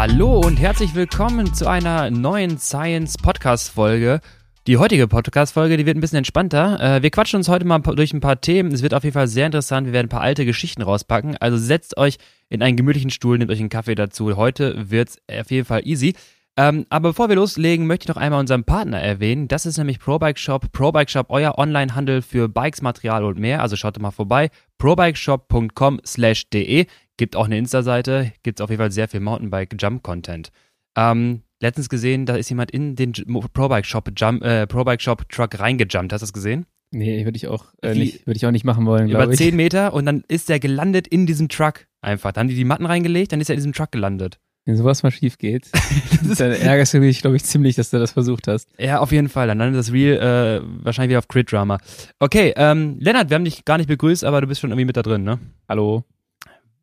Hallo und herzlich willkommen zu einer neuen Science Podcast Folge. Die heutige Podcast Folge, die wird ein bisschen entspannter. Äh, wir quatschen uns heute mal durch ein paar Themen. Es wird auf jeden Fall sehr interessant. Wir werden ein paar alte Geschichten rauspacken. Also setzt euch in einen gemütlichen Stuhl, nehmt euch einen Kaffee dazu. Heute wird's auf jeden Fall easy. Ähm, aber bevor wir loslegen, möchte ich noch einmal unseren Partner erwähnen. Das ist nämlich ProBike Shop. ProBike Shop, euer Online-Handel für Bikes, Material und mehr. Also schaut mal vorbei. probikeshop.com/de Gibt auch eine Insta-Seite, gibt auf jeden Fall sehr viel Mountainbike-Jump-Content. Ähm, letztens gesehen, da ist jemand in den Pro-Bike-Shop äh, Pro Shop Truck reingejumpt. Hast du das gesehen? Nee, würde ich auch äh, nicht, würde ich auch nicht machen wollen. Über zehn Meter und dann ist der gelandet in diesem Truck einfach. Dann haben die die Matten reingelegt, dann ist er in diesem Truck gelandet. Wenn sowas mal schief geht, dann ärgerst du mich, glaube ich, ziemlich, dass du das versucht hast. Ja, auf jeden Fall. Dann landet das Real äh, wahrscheinlich wieder auf Crit Drama. Okay, ähm, Lennart, wir haben dich gar nicht begrüßt, aber du bist schon irgendwie mit da drin, ne? Hallo.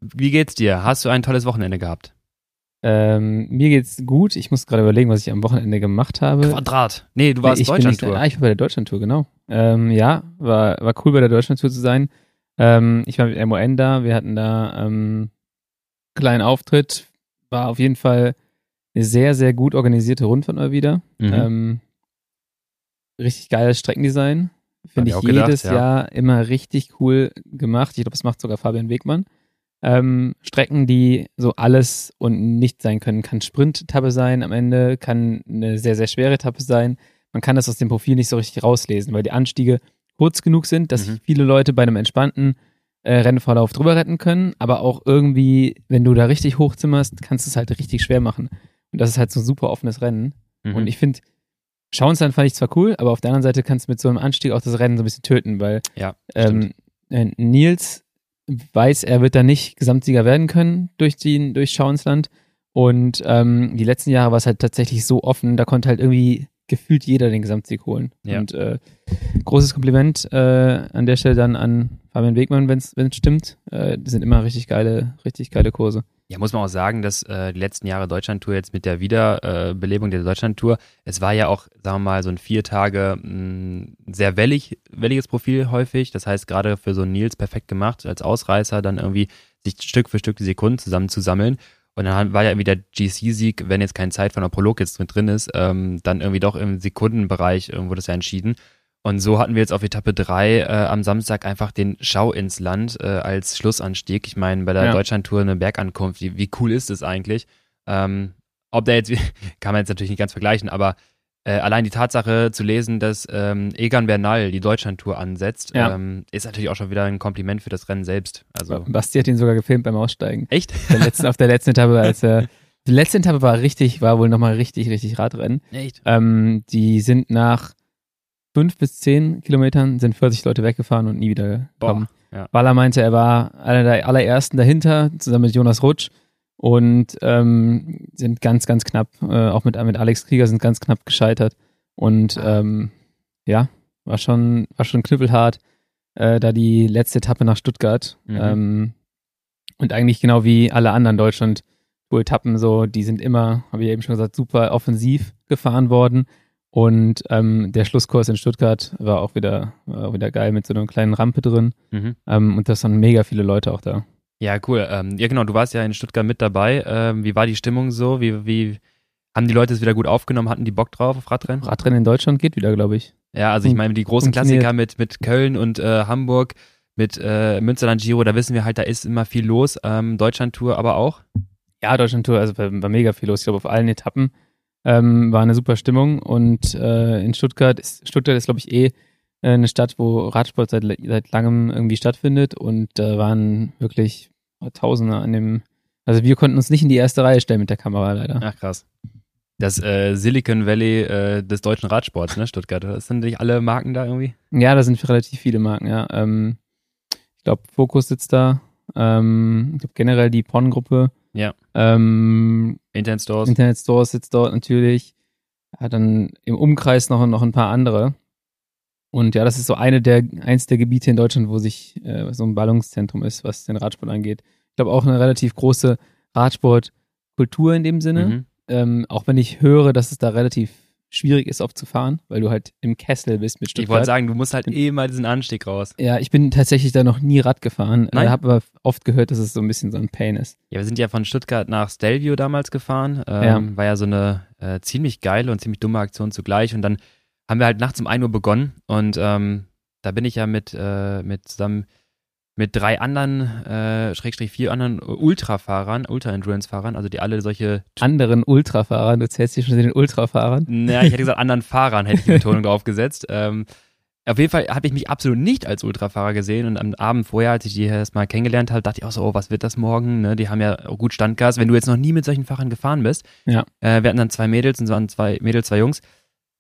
Wie geht's dir? Hast du ein tolles Wochenende gehabt? Ähm, mir geht's gut. Ich muss gerade überlegen, was ich am Wochenende gemacht habe. Quadrat. Nee, du warst nee, Deutschlandtour. Ah, ich war bei der Deutschlandtour, genau. Ähm, ja, war, war cool bei der Deutschlandtour zu sein. Ähm, ich war mit MON da. Wir hatten da ähm, kleinen Auftritt. War auf jeden Fall eine sehr, sehr gut organisierte Rundfahrt mal wieder. Mhm. Ähm, richtig geiles Streckendesign. Finde ich, ich jedes gedacht, ja. Jahr immer richtig cool gemacht. Ich glaube, das macht sogar Fabian Wegmann. Ähm, Strecken, die so alles und nicht sein können. Kann Sprint-Etappe sein am Ende, kann eine sehr, sehr schwere Etappe sein. Man kann das aus dem Profil nicht so richtig rauslesen, weil die Anstiege kurz genug sind, dass mhm. viele Leute bei einem entspannten äh, Rennverlauf drüber retten können, aber auch irgendwie, wenn du da richtig hochzimmerst, kannst du es halt richtig schwer machen. Und das ist halt so ein super offenes Rennen. Mhm. Und ich finde, Schauensland fand ich zwar cool, aber auf der anderen Seite kannst du mit so einem Anstieg auch das Rennen so ein bisschen töten, weil ja, ähm, äh, Nils weiß, er wird da nicht Gesamtsieger werden können durch, die, durch Schauensland. Und ähm, die letzten Jahre war es halt tatsächlich so offen, da konnte halt irgendwie gefühlt jeder den Gesamtsieg holen. Ja. Und äh, großes Kompliment äh, an der Stelle dann an Fabian Wegmann, wenn es stimmt. Äh, das sind immer richtig geile, richtig geile Kurse. Ja, muss man auch sagen, dass äh, die letzten Jahre Deutschlandtour jetzt mit der Wiederbelebung der Deutschlandtour, es war ja auch, sagen wir mal, so ein vier Tage mh, mm, sehr wellig, welliges Profil häufig. Das heißt, gerade für so einen Nils perfekt gemacht, als Ausreißer dann irgendwie sich Stück für Stück die Sekunden zusammenzusammeln. Und dann war ja irgendwie der GC-Sieg, wenn jetzt keine Zeit von der Prolog jetzt mit drin ist, ähm, dann irgendwie doch im Sekundenbereich irgendwo das ja entschieden. Und so hatten wir jetzt auf Etappe 3 äh, am Samstag einfach den Schau ins Land äh, als Schlussanstieg. Ich meine, bei der ja. Deutschlandtour eine Bergankunft, wie, wie cool ist es eigentlich? Ähm, ob der jetzt, kann man jetzt natürlich nicht ganz vergleichen, aber äh, allein die Tatsache zu lesen, dass ähm, Egan Bernal die Deutschlandtour ansetzt, ja. ähm, ist natürlich auch schon wieder ein Kompliment für das Rennen selbst. Also Basti hat ihn sogar gefilmt beim Aussteigen. Echt? Der letzten, auf der letzten Etappe, als er die letzte Etappe war richtig, war wohl nochmal richtig, richtig Radrennen. Echt? Ähm, die sind nach fünf bis zehn Kilometern sind 40 Leute weggefahren und nie wieder gekommen. Ja. Waller meinte, er war einer der allerersten dahinter, zusammen mit Jonas Rutsch und ähm, sind ganz, ganz knapp, äh, auch mit, mit Alex Krieger sind ganz knapp gescheitert. Und ähm, ja, war schon, war schon knüppelhart, äh, da die letzte Etappe nach Stuttgart. Mhm. Ähm, und eigentlich genau wie alle anderen Deutschland-Tour-Etappen so, die sind immer, habe ich eben schon gesagt, super offensiv gefahren worden. Und ähm, der Schlusskurs in Stuttgart war auch wieder, war auch wieder geil mit so einer kleinen Rampe drin. Mhm. Ähm, und da waren mega viele Leute auch da. Ja, cool. Ähm, ja, genau, du warst ja in Stuttgart mit dabei. Ähm, wie war die Stimmung so? Wie, wie haben die Leute es wieder gut aufgenommen? Hatten die Bock drauf auf Radrennen? Radrennen in Deutschland geht wieder, glaube ich. Ja, also ich meine, die großen Klassiker mit, mit Köln und äh, Hamburg, mit äh, Münsterland Giro, da wissen wir halt, da ist immer viel los. Ähm, Deutschland-Tour aber auch? Ja, Deutschland-Tour, also war, war mega viel los. Ich glaube, auf allen Etappen. Ähm, war eine super Stimmung und äh, in Stuttgart ist, Stuttgart ist, glaube ich, eh eine Stadt, wo Radsport seit, seit langem irgendwie stattfindet und da waren wirklich Tausende an dem, also wir konnten uns nicht in die erste Reihe stellen mit der Kamera leider. Ach krass. Das äh, Silicon Valley äh, des deutschen Radsports, ne, Stuttgart. Das sind nicht alle Marken da irgendwie? Ja, da sind relativ viele Marken, ja. Ähm, ich glaube, Focus sitzt da. Ähm, ich glaube generell die PON-Gruppe ja. Ähm, Internet Stores. Internet Stores sitzt dort natürlich. Hat dann im Umkreis noch, noch ein paar andere. Und ja, das ist so eine der, eins der Gebiete in Deutschland, wo sich äh, so ein Ballungszentrum ist, was den Radsport angeht. Ich glaube auch eine relativ große Radsportkultur in dem Sinne. Mhm. Ähm, auch wenn ich höre, dass es da relativ schwierig ist, oft zu fahren, weil du halt im Kessel bist mit Stuttgart. Ich wollte sagen, du musst halt eh mal diesen Anstieg raus. Ja, ich bin tatsächlich da noch nie Rad gefahren. Nein? Äh, habe aber oft gehört, dass es so ein bisschen so ein Pain ist. Ja, wir sind ja von Stuttgart nach Stelvio damals gefahren. Ähm, Ja. War ja so eine äh, ziemlich geile und ziemlich dumme Aktion zugleich. Und dann haben wir halt nachts um 1 Uhr begonnen. Und ähm, da bin ich ja mit, äh, mit zusammen mit drei anderen, äh, Schrägstrich vier anderen Ultrafahrern, Ultra-Endurance-Fahrern, also die alle solche, Anderen Ultrafahrern, du zählst hier schon zu den Ultrafahrern. naja, ich hätte gesagt anderen Fahrern, hätte ich die Betonung drauf gesetzt. Ähm, auf jeden Fall habe ich mich absolut nicht als Ultrafahrer gesehen und am Abend vorher, als ich die erstmal kennengelernt habe, dachte ich auch so, oh, was wird das morgen? Ne? Die haben ja auch gut Standgas. Wenn du jetzt noch nie mit solchen Fahrern gefahren bist, Ja. äh, wir hatten dann zwei Mädels und so waren zwei Mädels, zwei Jungs.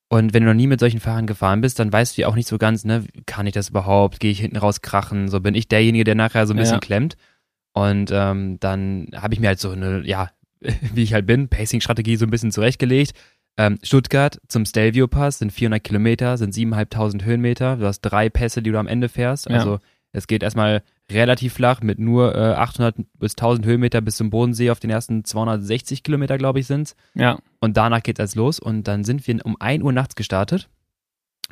Und wenn du noch nie mit solchen Fahrern gefahren bist, dann weißt du ja auch nicht so ganz, ne, kann ich das überhaupt? Gehe ich hinten raus krachen? So bin ich derjenige, der nachher so ein bisschen Ja. klemmt. Und ähm, dann habe ich mir halt so eine, ja, wie ich halt bin, Pacing-Strategie so ein bisschen zurechtgelegt. Ähm, Stuttgart zum Stelvio Pass sind 400 Kilometer, sind 7.500 Höhenmeter. Du hast drei Pässe, die du am Ende fährst. Ja. Also es geht erstmal relativ flach mit nur äh, 800 bis 1000 Höhenmeter bis zum Bodensee auf den ersten 260 Kilometer, glaube ich, sind's. Ja, Und danach geht's erst los und dann sind wir um 1 Uhr nachts gestartet.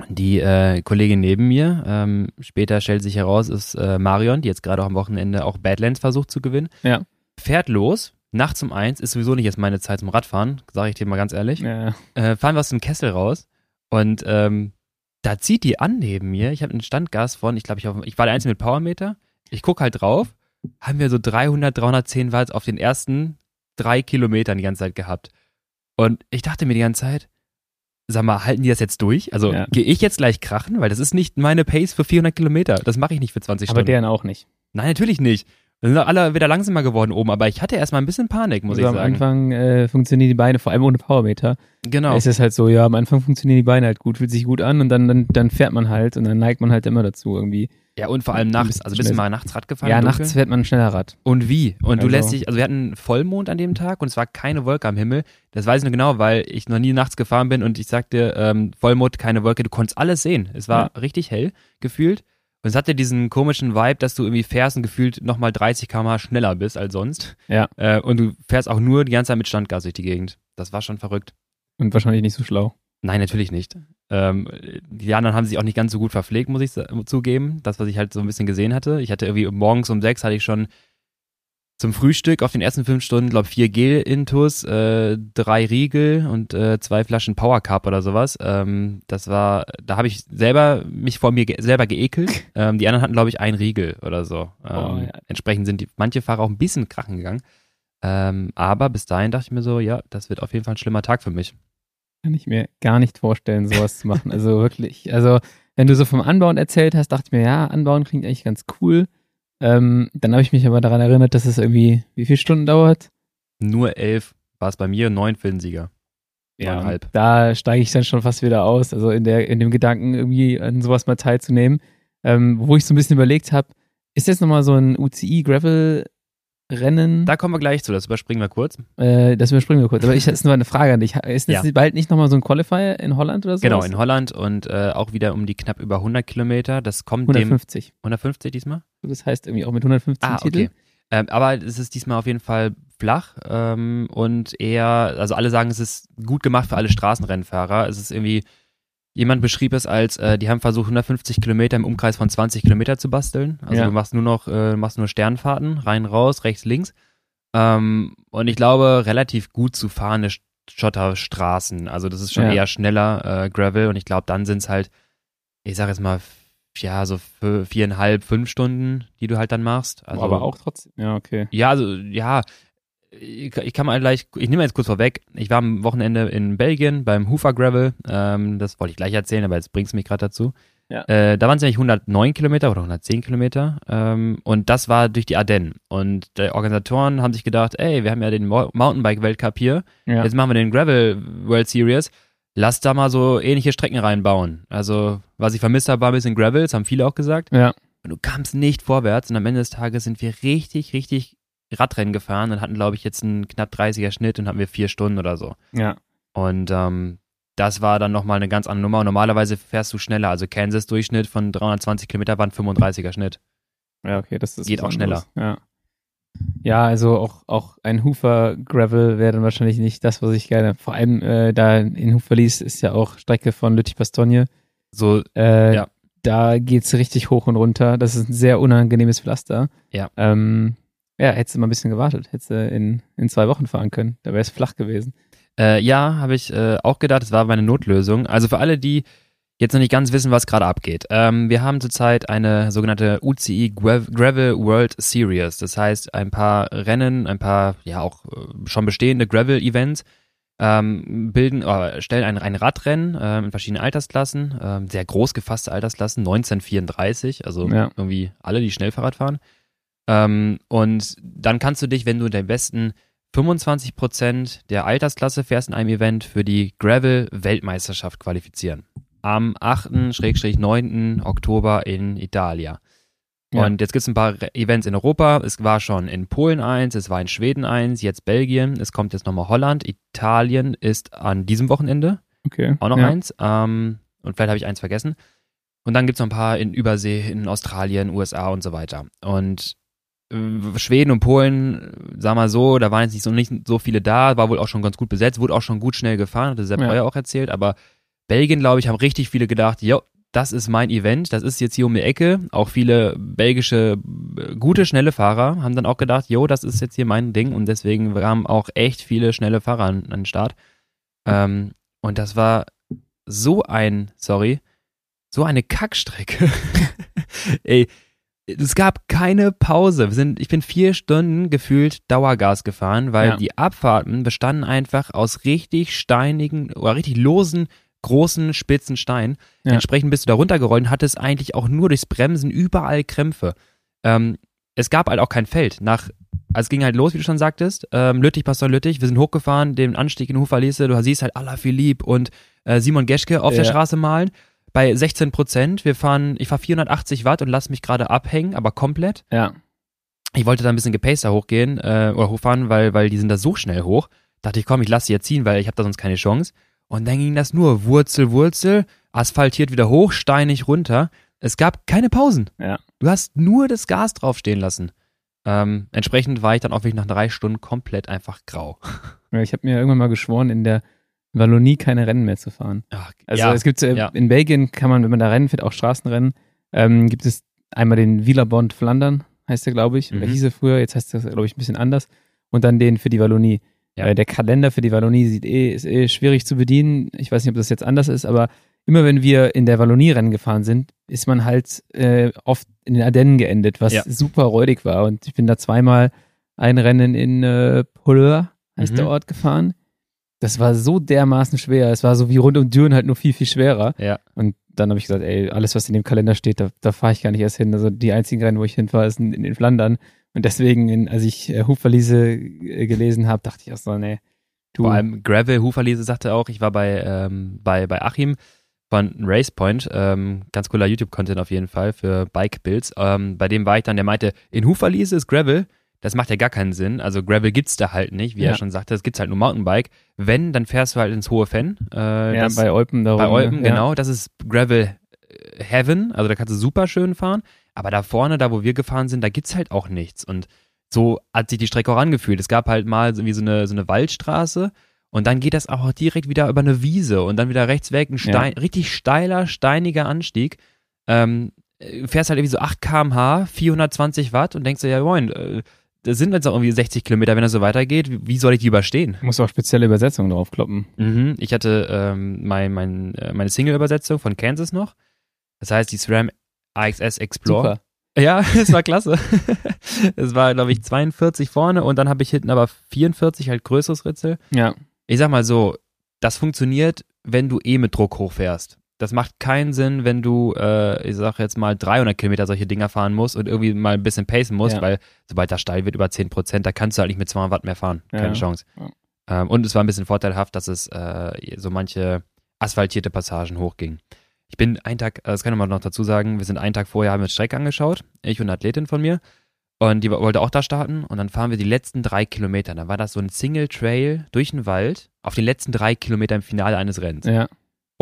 Die äh, Kollegin neben mir, ähm, später stellt sich heraus, ist äh, Marion, die jetzt gerade auch am Wochenende auch Badlands versucht zu gewinnen. Ja. Fährt los, nachts um eins, ist sowieso nicht jetzt meine Zeit zum Radfahren, sage ich dir mal ganz ehrlich. ja, Äh, fahren wir aus dem Kessel raus und ähm, da zieht die an neben mir. Ich habe einen Standgas von, ich glaube, ich, ich war der Einzige mit Powermeter. Ich gucke halt drauf, haben wir so 300, 310 Watt auf den ersten drei Kilometern die ganze Zeit gehabt. Und ich dachte mir die ganze Zeit, sag mal, halten die das jetzt durch? Also Ja. gehe ich jetzt gleich krachen? Weil das ist nicht meine Pace für 400 Kilometer. Das mache ich nicht für 20 aber Stunden. deren auch nicht. Nein, natürlich nicht. Wir sind alle wieder langsamer geworden oben, aber ich hatte erstmal ein bisschen Panik, muss also ich am sagen. Anfang äh, funktionieren die Beine, vor allem ohne Powermeter. genau. Es ist halt so, ja, am Anfang funktionieren die Beine halt gut, fühlt sich gut an und dann, dann, dann fährt man halt und dann neigt man halt immer dazu irgendwie. Ja, und vor allem nachts. Also bist du mal nachts Rad gefahren? ja, nachts fährt man schneller Rad. Und wie? Und du Also- lässt dich, also wir hatten Vollmond an dem Tag und es war keine Wolke am Himmel. Das weiß ich nur genau, weil ich noch nie nachts gefahren bin und ich sagte, ähm, Vollmond, keine Wolke, du konntest alles sehen. Es war richtig hell gefühlt. Und es hatte diesen komischen Vibe, dass du irgendwie fährst und gefühlt nochmal 30 km schneller bist als sonst. Ja. Äh, und du fährst auch nur die ganze Zeit mit Standgas durch die Gegend. Das war schon verrückt. Und wahrscheinlich nicht so schlau. Nein, natürlich nicht. Ähm, die anderen haben sich auch nicht ganz so gut verpflegt, muss ich zugeben. Das, was ich halt so ein bisschen gesehen hatte. Ich hatte irgendwie morgens um sechs hatte ich schon zum Frühstück auf den ersten fünf Stunden, glaube vier Gel-Intus, äh, drei Riegel und äh, zwei Flaschen Power Cup oder sowas. Ähm, das war, da habe ich selber mich vor mir ge selber geekelt. Ähm, die anderen hatten, glaube ich, ein Riegel oder so. Ähm, Oh, ja. Entsprechend sind die, manche Fahrer auch ein bisschen krachen gegangen. Ähm, aber bis dahin dachte ich mir so, ja, das wird auf jeden Fall ein schlimmer Tag für mich. Kann ich mir gar nicht vorstellen, sowas zu machen. Also wirklich, also wenn du so vom Anbauen erzählt hast, dachte ich mir, ja, Anbauen klingt eigentlich ganz cool. Ähm, dann habe ich mich aber daran erinnert, dass es irgendwie, wie viele Stunden dauert? Nur elf war es bei mir, neun für den Sieger. Neuneinhalb. Da steige ich dann schon fast wieder aus. Also in der, in dem Gedanken, irgendwie an sowas mal teilzunehmen. Ähm, wo ich so ein bisschen überlegt habe, ist jetzt nochmal so ein UCI Gravel Rennen? Da kommen wir gleich zu, das überspringen wir kurz. Äh, das überspringen wir kurz. Aber ich ist nur eine Frage an dich. Ist das Ja. bald nicht nochmal so ein Qualifier in Holland oder so? Genau, in Holland und äh, auch wieder um die knapp über 100 Kilometer. Das kommt dem 150. 150 diesmal? Das heißt irgendwie auch mit 115 Ah, Titel. okay. Ähm, aber es ist diesmal auf jeden Fall flach ähm, und eher, also alle sagen, es ist gut gemacht für alle Straßenrennfahrer. Es ist irgendwie, jemand beschrieb es als, äh, die haben versucht 150 Kilometer im Umkreis von 20 Kilometer zu basteln. Also Ja. du machst nur noch, äh, machst nur Sternfahrten, rein, raus, rechts, links. Ähm, und ich glaube, relativ gut zu fahrende Sch- Schotterstraßen. Also das ist schon Ja. eher schneller äh, Gravel und ich glaube, dann sind es halt, ich sag jetzt mal, ja, so viereinhalb, fünf Stunden, die du halt dann machst. Also, aber auch trotzdem. Ja, okay. ja, also ja, ich, kann mal gleich, ich nehme jetzt kurz vorweg. Ich war am Wochenende in Belgien beim Hufer Gravel. Ähm, das wollte ich gleich erzählen, aber jetzt bringst du mich gerade dazu. Ja. Äh, da waren es nämlich 109 Kilometer oder 110 Kilometer. Ähm, und das war durch die Ardennen. Und die Organisatoren haben sich gedacht, ey, wir haben ja den Mo Mountainbike-Weltcup hier. Ja. Jetzt machen wir den Gravel World Series. Lass da mal so ähnliche Strecken reinbauen. Also, was ich vermisst habe, war ein bisschen Gravel, das haben viele auch gesagt. ja. Und du kamst nicht vorwärts und am Ende des Tages sind wir richtig, richtig Radrennen gefahren und hatten, glaube ich, jetzt einen knapp 30er Schnitt und hatten wir vier Stunden oder so. Ja. Und ähm, das war dann nochmal eine ganz andere Nummer. Und normalerweise fährst du schneller. Also Kansas Durchschnitt von 320 Kilometer war ein 35er Schnitt. Ja, okay, das ist Geht auch schneller. Ja. Ja, also auch, auch ein Hufer Gravel wäre dann wahrscheinlich nicht das, was ich gerne. Vor allem äh, da in Huferlies ist ja auch Strecke von Lüttich-Bastogne. So, Äh, Ja. Da geht's richtig hoch und runter. Das ist ein sehr unangenehmes Pflaster. Ja. Ähm, ja, hättest du mal ein bisschen gewartet. Hättest du in, in zwei Wochen fahren können. Da wäre es flach gewesen. Äh, ja, habe ich äh, auch gedacht, es war meine Notlösung. Also für alle, die jetzt noch nicht ganz wissen, was gerade abgeht. Ähm, wir haben zurzeit eine sogenannte UCI Grav- Gravel World Series. Das heißt, ein paar Rennen, ein paar, ja auch äh, schon bestehende Gravel-Events ähm, bilden, äh, stellen ein, ein Radrennen äh, in verschiedenen Altersklassen, äh, sehr groß gefasste Altersklassen, 1934, also Ja. irgendwie alle, die Schnellfahrrad fahren. Ähm, und dann kannst du dich, wenn du den besten 25% der Altersklasse fährst in einem Event für die Gravel-Weltmeisterschaft qualifizieren. Am 8.-9. Oktober in Italia. Ja. Und jetzt gibt es ein paar Events in Europa. Es war schon in Polen eins, es war in Schweden eins, jetzt Belgien, es kommt jetzt nochmal Holland. Italien ist an diesem Wochenende Okay. auch noch ja. eins. Ähm, und vielleicht habe ich eins vergessen. Und dann gibt es noch ein paar in Übersee, in Australien, USA und so weiter. Und Schweden und Polen, äh, sag mal so, da waren jetzt nicht so, nicht so viele da, war wohl auch schon ganz gut besetzt, wurde auch schon gut schnell gefahren, hatte Sepp Ja. Breuer auch erzählt, aber Belgien, glaube ich, haben richtig viele gedacht, jo, das ist mein Event, das ist jetzt hier um die Ecke. Auch viele belgische äh, gute, schnelle Fahrer haben dann auch gedacht, jo, das ist jetzt hier mein Ding und deswegen haben auch echt viele schnelle Fahrer an, an den Start. Ähm, und das war so ein, sorry, so eine Kackstrecke. Ey, es gab keine Pause. Wir sind, ich bin vier Stunden gefühlt Dauergas gefahren, weil Ja. die Abfahrten bestanden einfach aus richtig steinigen oder richtig losen, großen, spitzen Steinen. Ja. Entsprechend bist du da runtergerollt und hattest eigentlich auch nur durchs Bremsen überall Krämpfe. Ähm, es gab halt auch kein Feld. Nach, also es ging halt los, wie du schon sagtest. Ähm, Lüttich, Pastor Lüttich, wir sind hochgefahren, den Anstieg in Huferlese, du siehst halt Ala Philipp und äh, Simon Geschke auf der Ja. Straße malen. Bei 16 Prozent, wir fahren, ich fahre 480 Watt und lass mich gerade abhängen, aber komplett. Ja. Ich wollte da ein bisschen gepaster hochgehen äh, oder hochfahren, weil, weil die sind da so schnell hoch. Dachte ich, komm, ich lasse sie jetzt ziehen, weil ich habe da sonst keine Chance. Und dann ging das nur Wurzel, Wurzel, asphaltiert wieder hoch, steinig runter. Es gab keine Pausen. Ja. Du hast nur das Gas draufstehen lassen. Ähm, entsprechend war ich dann auch wirklich nach drei Stunden komplett einfach grau. Ja, Ich habe mir irgendwann mal geschworen, in der Wallonie keine Rennen mehr zu fahren. Ach, Also ja, es gibt äh, ja. in Belgien kann man, wenn man da Rennen fährt, auch Straßenrennen, ähm, gibt es einmal den Villabond Flandern, heißt der, glaube ich, oder Mhm. hieß er früher, jetzt heißt das, glaube ich, ein bisschen anders. Und dann den für die Wallonie. Ja. Äh, der Kalender für die Wallonie sieht eh, ist eh schwierig zu bedienen. Ich weiß nicht, ob das jetzt anders ist, aber immer wenn wir in der Wallonie Rennen gefahren sind, ist man halt äh, oft in den Ardennen geendet, was Ja. super räudig war. Und ich bin da zweimal ein Rennen in äh, Polleur, heißt Mhm. der Ort, gefahren. Das war so dermaßen schwer. Es war so wie rund um Düren halt nur viel, viel schwerer. Ja. Und dann habe ich gesagt, ey, alles, was in dem Kalender steht, da, da fahre ich gar nicht erst hin. Also die einzigen Rennen, wo ich hinfahre, ist in, in den Flandern. Und deswegen, in, als ich äh, Hufverliese äh, gelesen habe, dachte ich auch so, nee, du. Vor allem Gravel Huferlese sagte auch, ich war bei, ähm, bei, bei Achim von Race Point, ähm, ganz cooler YouTube-Content auf jeden Fall für Bike-Builds. Ähm, bei dem war ich dann, der meinte, in Huferlese ist Gravel, das macht ja gar keinen Sinn. Also Gravel gibt's da halt nicht, wie Ja. er schon sagte, es gibt's halt nur Mountainbike. Wenn, dann fährst du halt ins hohe Fenn. Äh, ja, bei Eupen darum. bei Eupen, ne? genau. Das ist Gravel äh, Heaven, also da kannst du super schön fahren. Aber da vorne, da wo wir gefahren sind, da gibt's halt auch nichts. Und so hat sich die Strecke auch angefühlt. Es gab halt mal so wie so eine, so eine Waldstraße und dann geht das auch direkt wieder über eine Wiese und dann wieder rechts weg, ein Stein, richtig steiler, steiniger Anstieg. Ähm, äh, fährst halt irgendwie so 8 kmh, 420 Watt und denkst dir, ja moin, äh, das sind jetzt auch irgendwie 60 Kilometer, wenn das so weitergeht. Wie- soll ich die überstehen? Du musst auch spezielle Übersetzungen draufkloppen. Mhm. Ich hatte ähm, mein, mein, äh, meine Single-Übersetzung von Kansas noch. Das heißt, die SRAM AXS Explorer. Super. Ja, es war klasse. es war, glaube ich, 42 vorne und dann habe ich hinten aber 44, halt größeres Ritzel. Ja. Ich sag mal so, das funktioniert, wenn du eh mit Druck hochfährst. Das macht keinen Sinn, wenn du, äh, ich sag jetzt mal, 300 Kilometer solche Dinger fahren musst und irgendwie mal ein bisschen pacen musst, Ja. weil sobald das steil wird über 10 Prozent, da kannst du halt nicht mit 200 Watt mehr fahren. Keine Ja. Chance. Ja. Ähm, und es war ein bisschen vorteilhaft, dass es äh, so manche asphaltierte Passagen hochging. Ich bin einen Tag, äh, das kann ich mal noch dazu sagen, wir sind einen Tag vorher, haben wir uns Strecke angeschaut, ich und eine Athletin von mir. Und die wollte auch da starten und dann fahren wir die letzten drei Kilometer. Dann war das so ein Single Trail durch den Wald auf den letzten drei Kilometern im Finale eines Rennens. Ja.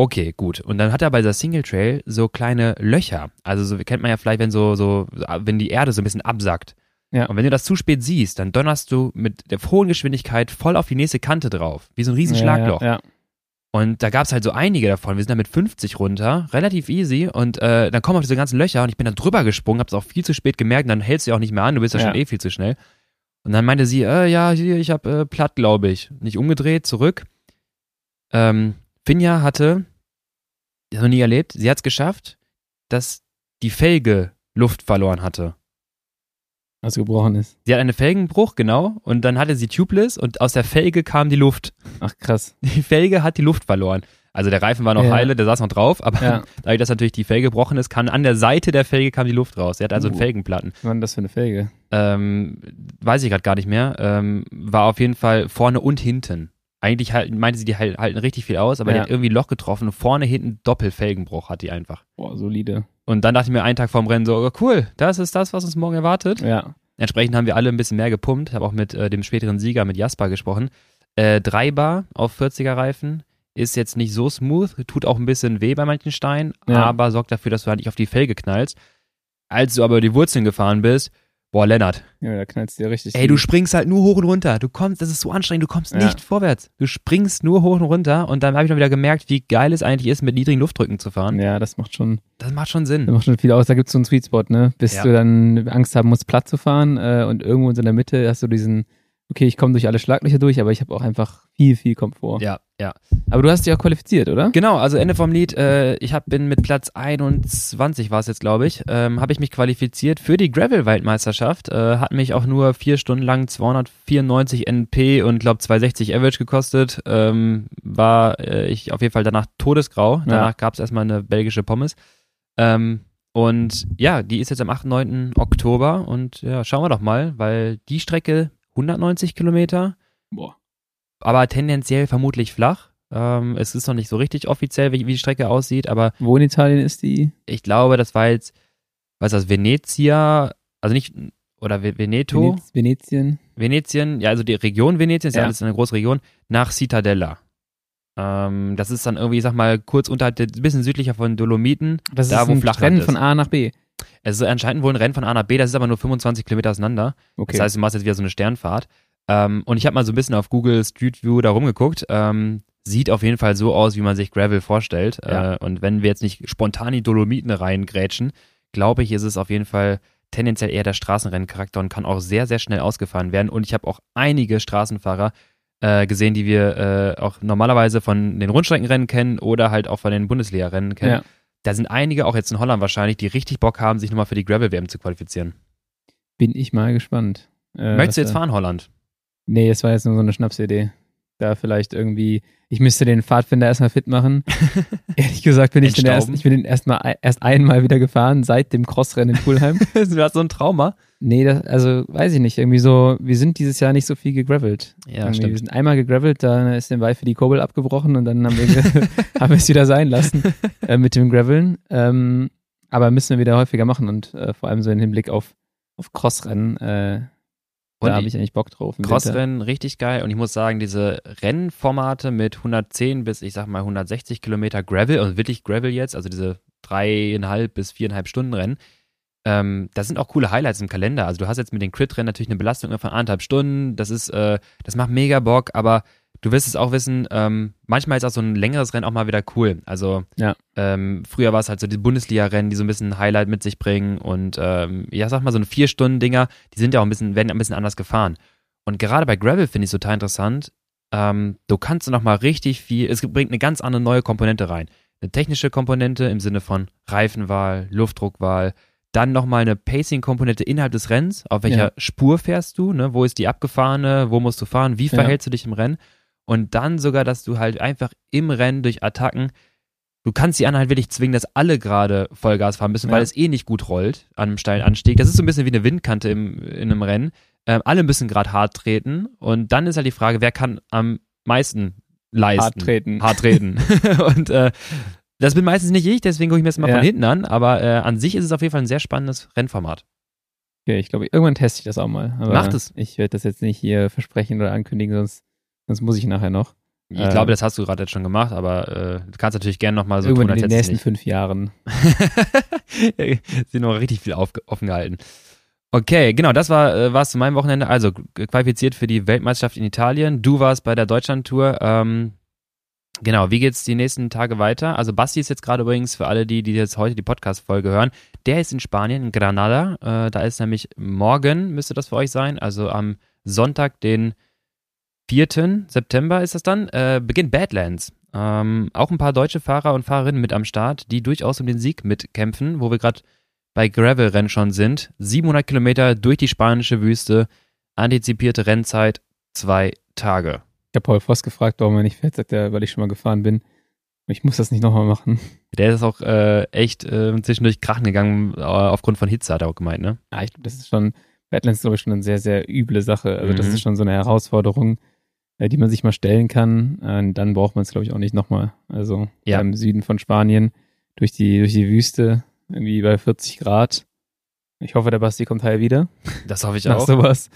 Okay, gut. Und dann hat er bei dieser Single Trail so kleine Löcher. Also so kennt man ja vielleicht, wenn so, so, wenn die Erde so ein bisschen absackt. Ja. Und wenn du das zu spät siehst, dann donnerst du mit der hohen Geschwindigkeit voll auf die nächste Kante drauf, wie so ein riesen Schlagloch. Ja, ja. Und da gab es halt so einige davon. Wir sind da mit 50 runter, relativ easy. Und äh, dann kommen auch diese ganzen Löcher und ich bin da drüber gesprungen, hab's auch viel zu spät gemerkt. Und dann hältst du ja auch nicht mehr an, du bist ja, Ja. schon eh viel zu schnell. Und dann meinte sie, äh, ja, ich hab äh, platt, glaube ich. Nicht umgedreht, zurück. Ähm, Finja hatte, noch nie erlebt, sie hat's geschafft, dass die Felge Luft verloren hatte. Was gebrochen ist. Sie hat einen Felgenbruch, genau, und dann hatte sie Tubeless und aus der Felge kam die Luft. Ach krass. Die Felge hat die Luft verloren. Also der Reifen war noch Ja. heile, der saß noch drauf, aber Ja. dadurch, dass natürlich die Felge gebrochen ist, kann an der Seite der Felge kam die Luft raus. Er hat also einen Uh. Felgenplatten. Was war denn das für eine Felge? Ähm, weiß ich gerade gar nicht mehr. Ähm, war auf jeden Fall vorne und hinten. Eigentlich halt, meinte sie, die halt, halten richtig viel aus, aber die Ja. hat irgendwie ein Loch getroffen und vorne, hinten Doppelfelgenbruch hat die einfach. Boah, solide. Und dann dachte ich mir einen Tag vorm Rennen so, oh, cool, das ist das, was uns morgen erwartet. Ja. Entsprechend haben wir alle ein bisschen mehr gepumpt. Ich habe auch mit äh, dem späteren Sieger, mit Jasper, gesprochen. Äh, 3 Bar auf 40er Reifen ist jetzt nicht so smooth, tut auch ein bisschen weh bei manchen Steinen, Ja. aber sorgt dafür, dass du halt nicht auf die Felge knallst. Als du aber über die Wurzeln gefahren bist, boah, Lennart, Ja, da knallst du dir richtig. ey, du springst halt nur hoch und runter. Du kommst, das ist so anstrengend, du kommst Ja. nicht vorwärts. Du springst nur hoch und runter und dann habe ich noch wieder gemerkt, wie geil es eigentlich ist, mit niedrigen Luftdrücken zu fahren. Ja, das macht schon, Das macht schon das Sinn. macht schon viel aus. Da gibt's so einen Sweet Spot, ne? Bis Ja. du dann Angst haben musst, platt zu fahren äh, und irgendwo in so der Mitte hast du diesen, okay, ich komme durch alle Schlaglöcher durch, aber ich habe auch einfach viel, viel Komfort. Ja, ja. Aber du hast dich auch qualifiziert, oder? Genau, also Ende vom Lied. Äh, ich hab, bin mit Platz 21 war es jetzt, glaube ich, ähm, habe ich mich qualifiziert für die Gravel-Weltmeisterschaft. Äh, hat mich auch nur vier Stunden lang 294 NP und glaube 260 Average gekostet. Ähm, war äh, ich auf jeden Fall danach todesgrau. Danach gab es erstmal eine belgische Pommes. Ähm, und ja, die ist jetzt am 8. 9. Oktober und ja, schauen wir doch mal, weil die Strecke 190 Kilometer, Boah. aber tendenziell vermutlich flach. Ähm, es ist noch nicht so richtig offiziell, wie, wie die Strecke aussieht, aber Wo in Italien ist die? ich glaube, das war jetzt, was ist das, Venezia, also nicht, oder Ve- Veneto, Venez Venetien? Venetien, ja, also die Region Venetien, ist ja, Ja. alles eine große Region, nach Cittadella. Ähm, das ist dann irgendwie, ich sag mal, kurz unterhalb, ein bisschen südlicher von Dolomiten. Das Da, ist wo ein Flachland Rennen ist. von A nach B. Es ist anscheinend wohl ein Rennen von A nach B, das ist aber nur 25 Kilometer auseinander. Okay. Das heißt, du machst jetzt wieder so eine Sternfahrt. Ähm, und ich habe mal so ein bisschen auf Google Street View da rumgeguckt. Ähm, sieht auf jeden Fall so aus, wie man sich Gravel vorstellt. Ja. Äh, und wenn wir jetzt nicht spontan in die Dolomiten reingrätschen, glaube ich, ist es auf jeden Fall tendenziell eher der Straßenrenncharakter und kann auch sehr, sehr schnell ausgefahren werden. Und ich habe auch einige Straßenfahrer äh, gesehen, die wir äh, auch normalerweise von den Rundstreckenrennen kennen oder halt auch von den Bundesliga-Rennen kennen. ja. Da sind einige, auch jetzt in Holland wahrscheinlich, die richtig Bock haben, sich nochmal für die Gravel-WM zu qualifizieren. Bin ich mal gespannt. Äh, Möchtest du jetzt fahren, Holland? Nee, es war jetzt nur so eine Schnapsidee. Da vielleicht irgendwie, ich müsste den Pfadfinder erstmal fit machen. Ehrlich gesagt bin ich den erst, ich bin den erst mal erst einmal wieder gefahren seit dem Crossrennen in Pulheim. du hast so ein Trauma. nee, das, also weiß ich nicht. Irgendwie so, wir sind dieses Jahr nicht so viel gegravelt. Ja, Irgendwie, Wir stimmt. sind einmal gegravelt, dann ist dem Weife die Kurbel abgebrochen und dann haben wir, haben wir es wieder sein lassen äh, mit dem Graveln. Ähm, aber müssen wir wieder häufiger machen und äh, vor allem so im Hinblick auf, auf Crossrennen. Äh, Und da habe ich eigentlich Bock drauf. Crossrennen richtig geil. Und ich muss sagen, diese Rennformate mit 110 bis, ich sag mal, 160 Kilometer Gravel, und wirklich Gravel jetzt, also diese dreieinhalb bis viereinhalb Stunden Rennen, ähm, das sind auch coole Highlights im Kalender. Also du hast jetzt mit den Crit-Rennen natürlich eine Belastung von anderthalb Stunden. Das ist, äh, das macht mega Bock, aber du wirst es auch wissen, ähm, manchmal ist auch so ein längeres Rennen auch mal wieder cool. Also Ja. ähm, früher war es halt so die Bundesliga-Rennen, die so ein bisschen Highlight mit sich bringen und ähm, ja, sag mal, so eine Vier-Stunden-Dinger, die sind ja auch ein bisschen, werden ein bisschen anders gefahren. Und gerade bei Gravel finde ich es total interessant. Ähm, du kannst noch mal richtig viel, es bringt eine ganz andere neue Komponente rein. Eine technische Komponente im Sinne von Reifenwahl, Luftdruckwahl, dann nochmal eine Pacing-Komponente innerhalb des Rennens. Auf welcher Ja. Spur fährst du? Ne? Wo ist die abgefahrene? Wo musst du fahren? Wie Ja. verhältst du dich im Rennen? Und dann sogar, dass du halt einfach im Rennen durch Attacken, du kannst die anderen halt wirklich zwingen, dass alle gerade Vollgas fahren müssen, Ja. weil es eh nicht gut rollt an einem steilen Anstieg. Das ist so ein bisschen wie eine Windkante im, in einem Rennen. Ähm, alle müssen gerade hart treten. Und dann ist halt die Frage, wer kann am meisten leisten? Hart treten. Hart treten. und äh, das bin meistens nicht ich, deswegen gucke ich mir das mal Ja. von hinten an. Aber äh, an sich ist es auf jeden Fall ein sehr spannendes Rennformat. Okay, ich glaube, irgendwann teste ich das auch mal. Aber Macht es. Ich werde das jetzt nicht hier versprechen oder ankündigen, sonst, sonst muss ich nachher noch. Ich Äh. glaube, das hast du gerade jetzt schon gemacht, aber äh, du kannst natürlich gerne nochmal so tun, als in den nächsten fünf Jahren. sind noch richtig viel auf, offen gehalten. Okay, genau, das war äh, war's zu meinem Wochenende. Also qualifiziert für die Weltmeisterschaft in Italien. Du warst bei der Deutschlandtour. Ähm, genau, wie geht's die nächsten Tage weiter? Also Basti ist jetzt gerade übrigens für alle, die, die jetzt heute die Podcast-Folge hören, der ist in Spanien, in Granada. Äh, da ist nämlich morgen, müsste das für euch sein, also am Sonntag, den 4. September ist das dann, äh, beginnt Badlands. Ähm, auch ein paar deutsche Fahrer und Fahrerinnen mit am Start, die durchaus um den Sieg mitkämpfen, wo wir gerade bei Gravel-Rennen schon sind. 700 Kilometer durch die spanische Wüste, antizipierte Rennzeit zwei Tage. Ich habe Paul Voss gefragt, warum er nicht fährt, sagt er, weil ich schon mal gefahren bin. Ich muss das nicht nochmal machen. Der ist auch äh, echt äh, zwischendurch krachen gegangen, äh, aufgrund von Hitze, hat er auch gemeint, ne? Ja, ich glaube, das ist schon, Badlands ist, glaube ich, schon eine sehr, sehr üble Sache. Also, Mhm. das ist schon so eine Herausforderung, die man sich mal stellen kann. Und dann braucht man es, glaube ich, auch nicht nochmal. Also, Ja. im Süden von Spanien, durch die, durch die Wüste, irgendwie bei 40 Grad. Ich hoffe, der Basti kommt heil wieder. Das hoffe ich nach auch. sowas.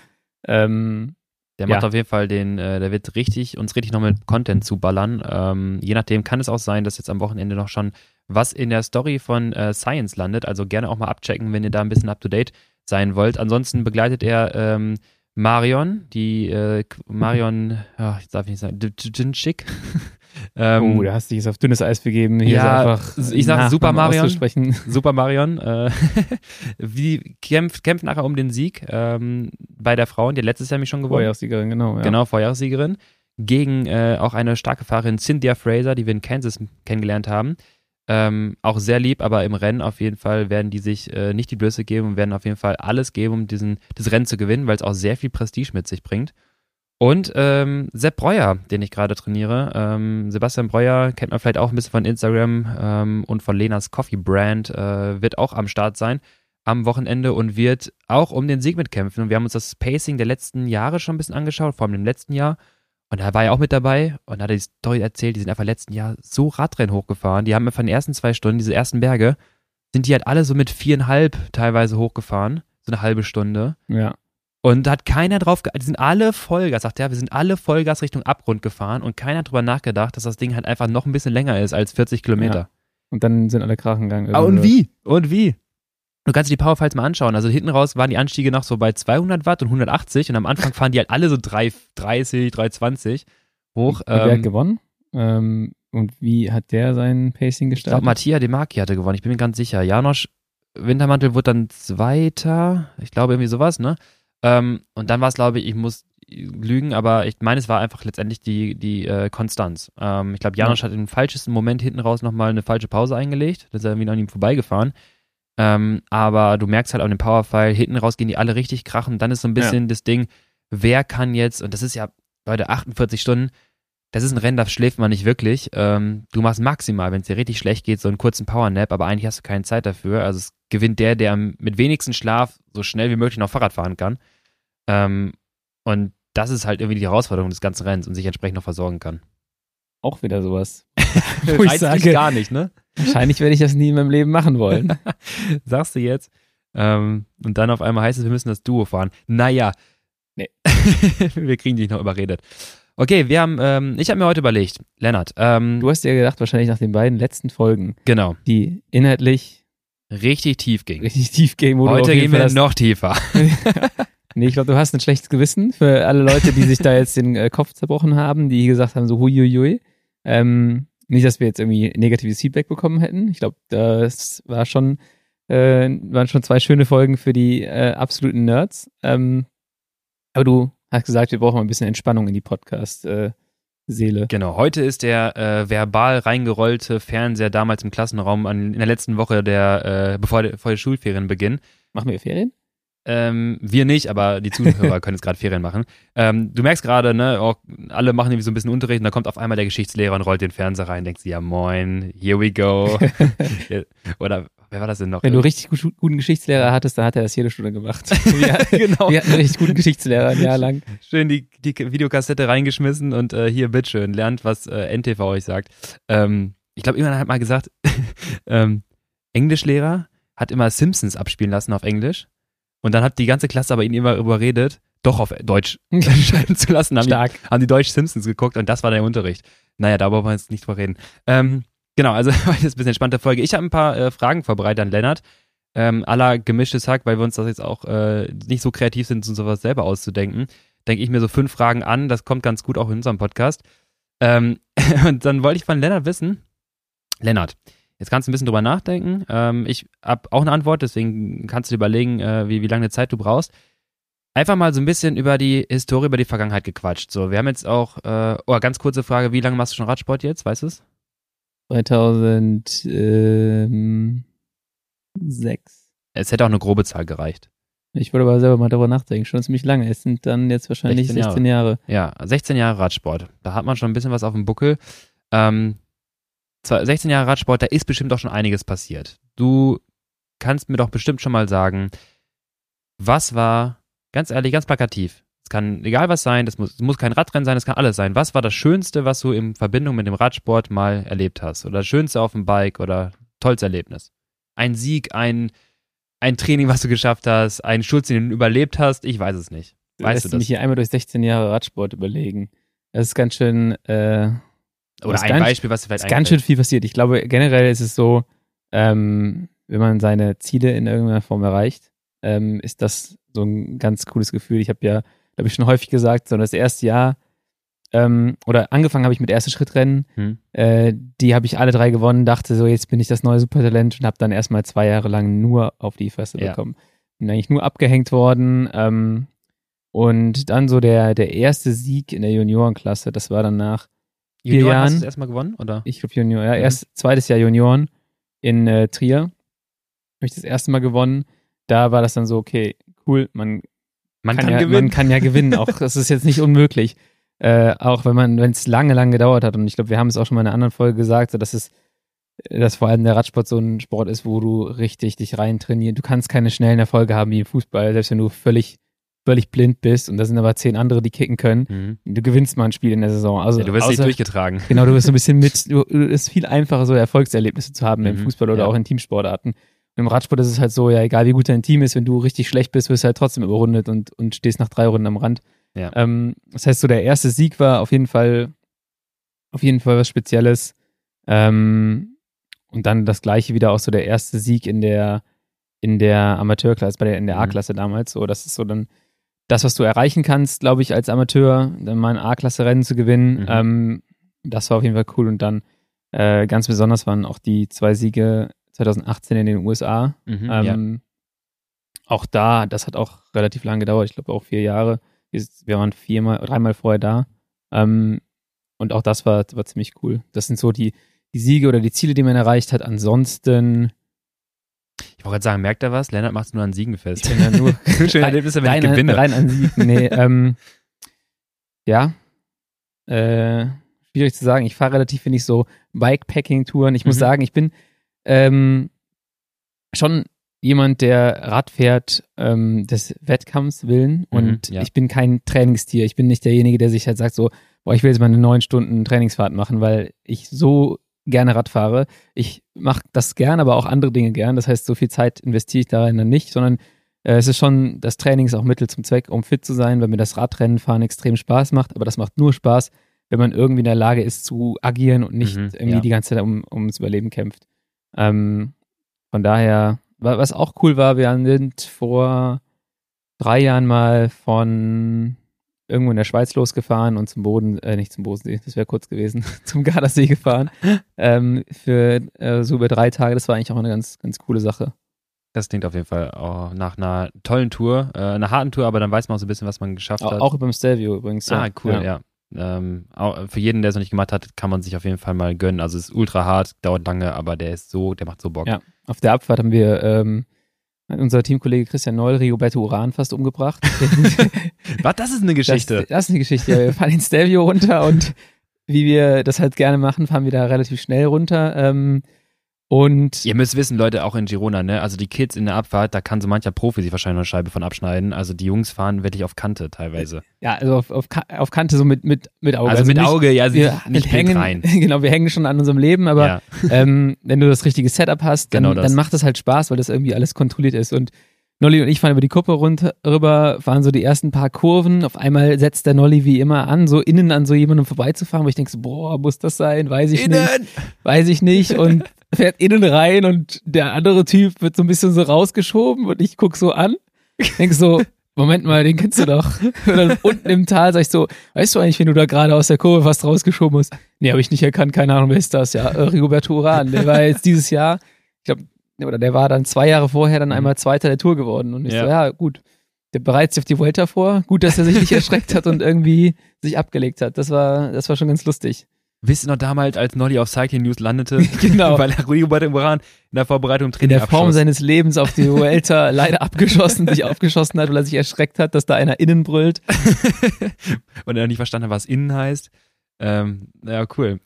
Ähm, Der Ja. macht auf jeden Fall den, äh, der wird richtig, uns richtig noch mit Content zuballern. Ähm, je nachdem kann es auch sein, dass jetzt am Wochenende noch schon was in der Story von äh, Science landet. Also gerne auch mal abchecken, wenn ihr da ein bisschen up to date sein wollt. Ansonsten begleitet er ähm, Marion, die äh, Marion, ja, ich darf nicht sagen, Djinschik. ähm, oh, da hast du dich jetzt auf dünnes Eis begeben. Hier ja, ist einfach ich sag Nachnamen Super Marion. Super Marion, äh, wie kämpft, kämpft nachher um den Sieg ähm, bei der Frauen, die letztes Jahr nämlich schon gewonnen. Vorjahrssiegerin, genau. Ja. Genau, Vorjahressiegerin. Gegen äh, auch eine starke Fahrerin, Cynthia Fraser, die wir in Kansas kennengelernt haben. Ähm, auch sehr lieb, aber im Rennen auf jeden Fall werden die sich äh, nicht die Blöße geben und werden auf jeden Fall alles geben, um diesen, das Rennen zu gewinnen, weil es auch sehr viel Prestige mit sich bringt. Und ähm, Sepp Breuer, den ich gerade trainiere. Ähm, Sebastian Breuer kennt man vielleicht auch ein bisschen von Instagram ähm, und von Lenas Coffee Brand, äh, wird auch am Start sein am Wochenende und wird auch um den Sieg mitkämpfen. Und wir haben uns das Pacing der letzten Jahre schon ein bisschen angeschaut, vor allem im letzten Jahr. Und da war er auch mit dabei und hat die Story erzählt, die sind einfach letzten Jahr so Radrennen hochgefahren. Die haben einfach in den ersten zwei Stunden, diese ersten Berge, sind die halt alle so mit viereinhalb teilweise hochgefahren. So eine halbe Stunde. ja. Und da hat keiner drauf, ge die sind alle Vollgas, sagt er, wir sind alle Vollgas Richtung Abgrund gefahren und keiner hat drüber nachgedacht, dass das Ding halt einfach noch ein bisschen länger ist als 40 Kilometer. Und dann sind alle Krachen gegangen. Ah, und wie? Und wie? Du kannst dir die Powerfiles mal anschauen. Also hinten raus waren die Anstiege noch so bei 200 Watt und 180 und am Anfang fahren die halt alle so 330, 320 hoch. Und wer hat Ähm, gewonnen? Ähm, und wie hat der sein Pacing ich glaube, gestartet? Mattia De Marchi hatte gewonnen. Ich bin mir ganz sicher. Janosch Wintermantel wurde dann Zweiter. Ich glaube, irgendwie sowas, ne? Ähm, und dann war es, glaube ich, ich muss lügen, aber ich meine, es war einfach letztendlich die, die äh, Konstanz. Ähm, ich glaube, Janosch hat im falschesten Moment hinten raus nochmal eine falsche Pause eingelegt. Da ist er irgendwie an ihm vorbeigefahren. Ähm, aber du merkst halt auf dem Powerfile, hinten raus gehen die alle richtig krachen. Dann ist so ein bisschen das Ding, wer kann jetzt, und das ist ja, Leute, 48 Stunden, das ist ein Rennen, da schläft man nicht wirklich. Ähm, du machst maximal, wenn es dir richtig schlecht geht, so einen kurzen Powernap, aber eigentlich hast du keine Zeit dafür. Also es gewinnt der, der mit wenigsten Schlaf so schnell wie möglich noch Fahrrad fahren kann. Ähm, und das ist halt irgendwie die Herausforderung des ganzen Rennens und sich entsprechend noch versorgen kann. Auch wieder sowas. Wo ich sage, gar nicht, ne? Wahrscheinlich werde ich das nie in meinem Leben machen wollen. Sagst du jetzt. Ähm, und dann auf einmal heißt es, wir müssen das Duo fahren. Naja. Nee. wir kriegen dich noch überredet. Okay, wir haben, ähm, ich habe mir heute überlegt, Lennart, ähm, Du hast dir gedacht, wahrscheinlich nach den beiden letzten Folgen, genau, die inhaltlich richtig tief ging. richtig tief auf Heute gehen wir noch tiefer. Nee, ich glaube, du hast ein schlechtes Gewissen für alle Leute, die sich da jetzt den äh, Kopf zerbrochen haben, die gesagt haben, so huiuiui. Ähm, nicht, dass wir jetzt irgendwie negatives Feedback bekommen hätten. Ich glaube, das war schon, äh, waren schon zwei schöne Folgen für die äh, absoluten Nerds. Ähm, aber du hast gesagt, wir brauchen mal ein bisschen Entspannung in die Podcast-Seele. Genau, heute ist der äh, verbal reingerollte Fernseher damals im Klassenraum an, in der letzten Woche der, äh, bevor, der- bevor die Schulferien beginnen. Machen wir Ferien? Ähm, wir nicht, aber die Zuhörer können jetzt gerade Ferien machen. Ähm, du merkst gerade, ne, auch alle machen irgendwie so ein bisschen Unterricht und da kommt auf einmal der Geschichtslehrer und rollt den Fernseher rein, denkt sie, ja moin, here we go. Oder wer war das denn noch? Wenn du richtig gut, guten Geschichtslehrer hattest, dann hat er das jede Stunde gemacht. Wir, genau. wir hatten einen richtig guten Geschichtslehrer ein Jahr lang. Schön die, die Videokassette reingeschmissen und äh, hier, bitteschön, lernt, was äh, NTV euch sagt. Ähm, ich glaube, irgendwann hat mal gesagt, ähm, Englischlehrer hat immer Simpsons abspielen lassen auf Englisch. Und dann hat die ganze Klasse aber ihn immer überredet, doch auf Deutsch entscheiden zu lassen. Haben die, Stark. haben die Deutsch Simpsons geguckt und das war der Unterricht. Naja, da wollen wir jetzt nicht drüber reden. Ähm, genau, also heute ist ein bisschen entspannte Folge. Ich habe ein paar äh, Fragen vorbereitet an Lennart. ähm, aller gemischtes Hack, weil wir uns das jetzt auch äh, nicht so kreativ sind, uns sowas selber auszudenken, denke ich mir so fünf Fragen an. Das kommt ganz gut auch in unserem Podcast. Ähm, und dann wollte ich von Lennart wissen, Lennart, jetzt kannst du ein bisschen drüber nachdenken. Ähm, ich habe auch eine Antwort, deswegen kannst du dir überlegen, äh, wie, wie lange Zeit du brauchst. Einfach mal so ein bisschen über die Historie, über die Vergangenheit gequatscht. So, wir haben jetzt auch, äh, oh, ganz kurze Frage, wie lange machst du schon Radsport jetzt, weißt du es? 2006. Es hätte auch eine grobe Zahl gereicht. Ich würde aber selber mal darüber nachdenken. Schon ziemlich lange. Es sind dann jetzt wahrscheinlich 16 16 Jahre. Ja, 16 Jahre Radsport. Da hat man schon ein bisschen was auf dem Buckel. Ähm, 16 Jahre Radsport, da ist bestimmt auch schon einiges passiert. Du kannst mir doch bestimmt schon mal sagen, was war, ganz ehrlich, ganz plakativ, es kann egal was sein, das muss, es muss kein Radrennen sein, es kann alles sein. Was war das Schönste, was du in Verbindung mit dem Radsport mal erlebt hast? Oder das Schönste auf dem Bike oder tollstes Erlebnis? Ein Sieg, ein, ein Training, was du geschafft hast, ein Schutz, den du überlebt hast? Ich weiß es nicht. Weißt du das? mich hier einmal durch 16 Jahre Radsport überlegen. Das ist ganz schön, äh, oder ein Beispiel, was vielleicht ist ganz schön viel passiert. Ich glaube, generell ist es so, ähm, wenn man seine Ziele in irgendeiner Form erreicht, ähm, ist das so ein ganz cooles Gefühl. Ich habe ja habe ich schon häufig gesagt, so das erste Jahr ähm, oder angefangen habe ich mit erste Schrittrennen. Hm. Äh, die habe ich alle drei gewonnen, dachte so, jetzt bin ich das neue Supertalent und habe dann erstmal zwei Jahre lang nur auf die Fresse ja. bekommen. Bin eigentlich nur abgehängt worden. Ähm, und dann so der, der erste Sieg in der Juniorenklasse, das war dann nach vier Junioren Jahren. Hast du das erstmal gewonnen? Oder? Ich glaube Junior, ja. Mhm. Erst zweites Jahr Junioren in äh, Trier. Habe ich das erste Mal gewonnen. Da war das dann so, okay, cool, man man kann, kann ja, gewinnen. Man kann ja gewinnen, auch das ist jetzt nicht unmöglich. Äh, auch wenn man, wenn es lange, lange gedauert hat. Und ich glaube, wir haben es auch schon mal in einer anderen Folge gesagt, so dass es, dass vor allem der Radsport so ein Sport ist, wo du richtig dich rein trainierst. Du kannst keine schnellen Erfolge haben wie im Fußball, selbst wenn du völlig, völlig blind bist und da sind aber zehn andere, die kicken können. Mhm. Du gewinnst mal ein Spiel in der Saison. Also, ja, du wirst außer, nicht durchgetragen. Genau, du wirst so ein bisschen mit, du, es ist viel einfacher, so Erfolgserlebnisse zu haben mhm. im Fußball oder ja. auch in Teamsportarten im Radsport ist es halt so, ja, egal wie gut dein Team ist, wenn du richtig schlecht bist, wirst du halt trotzdem überrundet und, und stehst nach drei Runden am Rand. Ja. Ähm, das heißt, so der erste Sieg war auf jeden Fall, auf jeden Fall was Spezielles. Ähm, und dann das gleiche wieder auch so der erste Sieg in der, in der Amateurklasse, bei der, in der mhm. A-Klasse damals. So, das ist so dann das, was du erreichen kannst, glaube ich, als Amateur, dann mal ein A-Klasse-Rennen zu gewinnen. Mhm. Ähm, das war auf jeden Fall cool. Und dann äh, ganz besonders waren auch die zwei Siege 2018 in den USA. Mhm, ähm, ja. Auch da, das hat auch relativ lange gedauert, ich glaube auch vier Jahre. Wir waren viermal, dreimal vorher da. Ähm, und auch das war, war ziemlich cool. Das sind so die, die Siege oder die Ziele, die man erreicht hat. Ansonsten. Ich wollte gerade sagen, merkt er was? Lennart macht es nur an Siegen fest. Ich bin ja nur Schön Erlebnisse, wenn rein, ich gewinne. Rein an Siegen. Nee, ähm, ja. Äh, schwierig zu sagen. Ich fahre relativ, finde ich, so Bikepacking-Touren. Ich muss mhm. sagen, ich bin ähm, schon jemand, der Rad fährt ähm, des Wettkampfs willen mhm, und mhm, ja. ich bin kein Trainingstier. Ich bin nicht derjenige, der sich halt sagt so, boah, ich will jetzt mal eine neun Stunden Trainingsfahrt machen, weil ich so gerne Rad fahre. Ich mache das gern, aber auch andere Dinge gern. Das heißt, so viel Zeit investiere ich darin dann nicht, sondern äh, es ist schon, das Training ist auch Mittel zum Zweck, um fit zu sein, weil mir das Radrennen fahren extrem Spaß macht, aber das macht nur Spaß, wenn man irgendwie in der Lage ist zu agieren und nicht mhm, irgendwie ja. die ganze Zeit um, ums Überleben kämpft. Ähm, von daher, was auch cool war, wir sind vor drei Jahren mal von irgendwo in der Schweiz losgefahren und zum Boden, äh, nicht zum Bodensee, das wäre kurz gewesen, zum Gardasee gefahren. ähm, für äh, so über drei Tage, das war eigentlich auch eine ganz, ganz coole Sache. Das klingt auf jeden Fall oh, nach einer tollen Tour, äh, einer harten Tour, aber dann weiß man auch so ein bisschen, was man geschafft auch, hat. Auch dem Stelvio übrigens. Ah, cool, ja. ja. Ähm, für jeden, der es noch nicht gemacht hat, kann man sich auf jeden Fall mal gönnen. Also es ist ultra hart, dauert lange, aber der ist so, der macht so Bock. Ja, auf der Abfahrt haben wir ähm, unser Teamkollege Christian Neul Rigoberto Uran fast umgebracht. Was? Das ist eine Geschichte. Das, das ist eine Geschichte. Ja, wir fahren in Stelvio runter und wie wir das halt gerne machen, fahren wir da relativ schnell runter. Ähm, und ihr müsst wissen, Leute, auch in Girona, ne? Also die Kids in der Abfahrt, da kann so mancher Profi sich wahrscheinlich eine Scheibe von abschneiden. Also die Jungs fahren wirklich auf Kante teilweise. Ja, also auf, auf, auf Kante so mit, mit, mit Auge. Also, also mit nicht, Auge, ja, wir nicht hängen, rein. Genau, wir hängen schon an unserem Leben, aber ja. ähm, wenn du das richtige Setup hast, dann, genau dann macht das halt Spaß, weil das irgendwie alles kontrolliert ist. Und Nolli und ich fahren über die Kuppe runter, rüber, fahren so die ersten paar Kurven. Auf einmal setzt der Nolli wie immer an, so innen an so jemandem vorbeizufahren, wo ich denke so, boah, muss das sein? Weiß ich innen. nicht. Weiß ich nicht. Und fährt innen rein und der andere Typ wird so ein bisschen so rausgeschoben und ich guck so an, denk so, Moment mal, den kennst du doch. Und dann unten im Tal sag ich so, weißt du eigentlich, wenn du da gerade aus der Kurve fast rausgeschoben hast? Nee, habe ich nicht erkannt, keine Ahnung, wer ist das? Ja, äh, Rigoberto Uran, der war jetzt dieses Jahr, ich glaube, oder der war dann zwei Jahre vorher dann einmal Zweiter der Tour geworden. Und ich Ja. so, ja, gut. Der bereitet sich auf die Vuelta vor. Gut, dass er sich nicht erschreckt hat und irgendwie sich abgelegt hat. Das war, das war schon ganz lustig. Wisst ihr noch damals, als Nolly auf Cycling News landete? Genau. Weil er Rigoberto Uran in der Vorbereitung im In Training der Form abschoss. seines Lebens auf die Vuelta leider abgeschossen, sich aufgeschossen hat, weil er sich erschreckt hat, dass da einer innen brüllt. Und er nicht verstanden hat, was innen heißt. Ähm, ja, cool.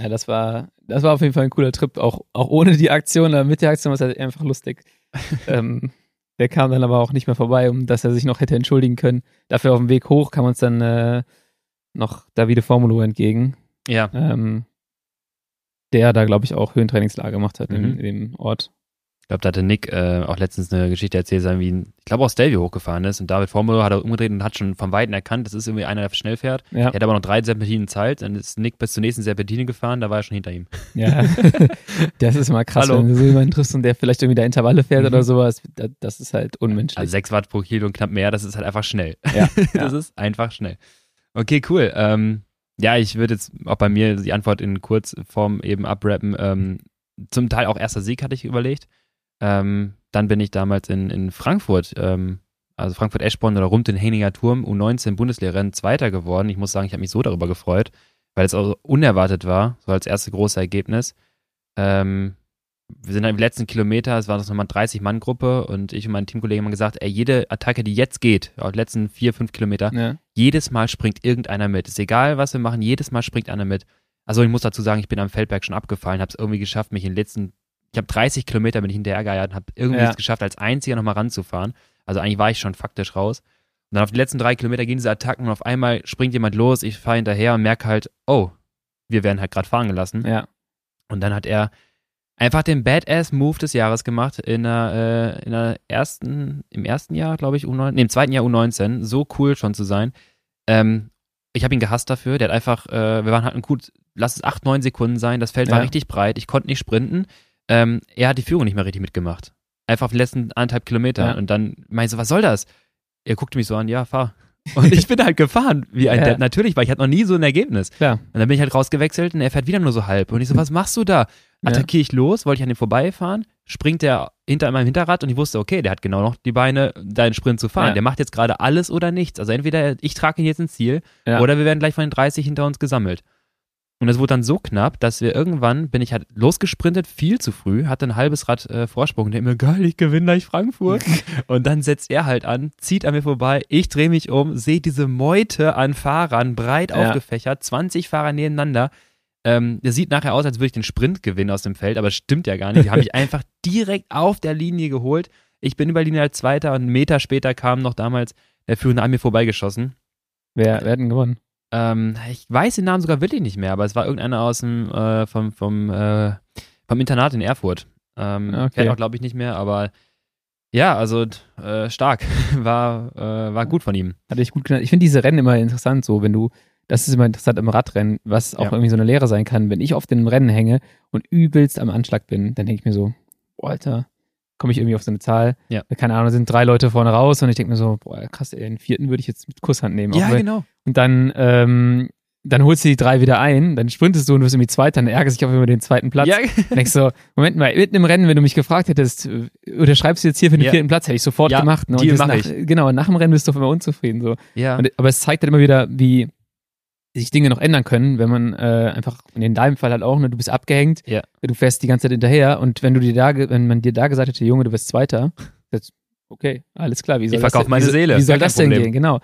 Ja, das war, das war auf jeden Fall ein cooler Trip, auch, auch ohne die Aktion, aber mit der Aktion war es halt einfach lustig. ähm, der kam dann aber auch nicht mehr vorbei, um dass er sich noch hätte entschuldigen können. Dafür auf dem Weg hoch kam uns dann äh, noch Davide Formulo entgegen, Ja. ähm, der da, glaube ich, auch Höhentrainingslager gemacht hat in, Mhm. in dem Ort. Ich glaube, da hatte Nick äh, auch letztens eine Geschichte erzählt, sein, wie ein, ich glaube auch Stelvio hochgefahren ist und David Formulo hat er umgedreht und hat schon vom Weiten erkannt, das ist irgendwie einer, der schnell fährt. Ja, Er hat aber noch drei Serpentinen Zeit, dann ist Nick bis zur nächsten Serpentine gefahren, da war er schon hinter ihm. ja. das ist immer krass, Hallo. wenn du so jemanden triffst und der vielleicht irgendwie da Intervalle fährt Mhm. oder sowas. Das, ist halt unmenschlich. Also 6 Watt pro Kilo und knapp mehr, das ist halt einfach schnell. ja, Das ist einfach schnell. Okay, cool. Ähm, ja, ich würde jetzt auch bei mir die Antwort in Kurzform eben abrappen. Ähm, zum Teil auch erster Sieg hatte ich überlegt. Ähm, dann bin ich damals in, in Frankfurt, ähm, also Frankfurt-Eschborn oder rund den Henninger Turm, U19 Bundeslehrrennen Zweiter geworden. Ich muss sagen, ich habe mich so darüber gefreut, weil es auch unerwartet war, so als erste große Ergebnis. Ähm, wir sind dann im letzten Kilometer, es war noch mal eine 30-Mann-Gruppe und ich und mein Teamkollege haben gesagt, ey, jede Attacke, die jetzt geht, auf die letzten vier, fünf Kilometer, ja. jedes Mal springt irgendeiner mit. Ist egal, was wir machen, jedes Mal springt einer mit. Also ich muss dazu sagen, ich bin am Feldberg schon abgefallen, habe es irgendwie geschafft, mich in den letzten, ich habe 30 Kilometer bin ich hinterhergeiert und habe irgendwie Ja. es geschafft, als einziger nochmal ranzufahren. Also eigentlich war ich schon faktisch raus. Und dann auf die letzten drei Kilometer gehen diese Attacken und auf einmal springt jemand los, ich fahre hinterher und merke halt, oh, wir werden halt gerade fahren gelassen. ja. Und dann hat er einfach den Badass-Move des Jahres gemacht in der, äh, in der ersten, im ersten Jahr, glaube ich, U19, nee, im zweiten Jahr U19, so cool schon zu sein. Ähm, ich habe ihn gehasst dafür, der hat einfach, äh, wir waren halt ein gut, lass es acht, neun Sekunden sein, das Feld war Ja. richtig breit, ich konnte nicht sprinten. Ähm, er hat die Führung nicht mehr richtig mitgemacht. Einfach auf die letzten anderthalb Kilometer. Ja. Und dann meinte ich so, was soll das? Er guckte mich so an, ja, fahr. Und ich bin halt gefahren, wie ein Ja. Depp, natürlich, weil ich hatte noch nie so ein Ergebnis. Klar. Und dann bin ich halt rausgewechselt und er fährt wieder nur so halb. Und ich so, was machst du da? Attackiere ich los, wollte ich an dem vorbeifahren, springt der hinter meinem Hinterrad und ich wusste, okay, der hat genau noch die Beine, deinen Sprint zu fahren. Ja. Der macht jetzt gerade alles oder nichts. Also entweder ich trage ihn jetzt ins Ziel Ja. oder wir werden gleich von den 30 hinter uns gesammelt. Und es wurde dann so knapp, dass wir irgendwann, bin ich halt losgesprintet, viel zu früh, hatte ein halbes Rad äh, Vorsprung und denke mir, geil, ich gewinne gleich Frankfurt. und dann setzt er halt an, zieht an mir vorbei, ich drehe mich um, sehe diese Meute an Fahrern, breit Ja. aufgefächert, 20 Fahrer nebeneinander. Ähm, der sieht nachher aus, als würde ich den Sprint gewinnen aus dem Feld, aber das stimmt ja gar nicht. Die haben mich einfach direkt auf der Linie geholt. Ich bin über die Linie als Zweiter und einen Meter später kam noch damals der Führende an mir vorbeigeschossen. Wer, wer hat denn gewonnen? Ähm, ich weiß den Namen sogar wirklich nicht mehr, aber es war irgendeiner aus dem äh, vom, vom, äh, vom Internat in Erfurt. Ähm, Okay. Fährt auch, glaube ich, nicht mehr, aber ja, also äh, stark. War, äh, war gut von ihm. Hatte ich gut genannt. Ich finde diese Rennen immer interessant, so wenn du, das ist immer interessant im Radrennen, was auch Ja. irgendwie so eine Lehre sein kann. Wenn ich auf dem Rennen hänge und übelst am Anschlag bin, dann denke ich mir so, boah, Alter, komme ich irgendwie auf so eine Zahl. Ja. Keine Ahnung, da sind drei Leute vorne raus und ich denke mir so, boah, krass, ey, den vierten würde ich jetzt mit Kusshand nehmen. Auch wenn- genau. Und dann, ähm, dann holst du die drei wieder ein, dann sprintest du und wirst irgendwie Zweiter, dann ärgerst dich auch über den zweiten Platz. Ja, Dann denkst du so, Moment mal, mitten im Rennen, wenn du mich gefragt hättest, äh, oder schreibst du jetzt hier für den Ja. vierten Platz, hätte ich sofort Ja, gemacht. Ne? Und Deal mach nach, Genau, und nach dem Rennen bist du auf einmal unzufrieden. So. ja. Und, aber es zeigt dann immer wieder, wie sich Dinge noch ändern können, wenn man äh, einfach, in deinem Fall halt auch, ne, du bist abgehängt, Ja. du fährst die ganze Zeit hinterher und wenn du dir da, wenn man dir da gesagt hätte, Junge, du bist Zweiter, das, okay, alles klar, wie soll Ich das denn- meine Seele, Wie soll das denn Problem. gehen? Genau.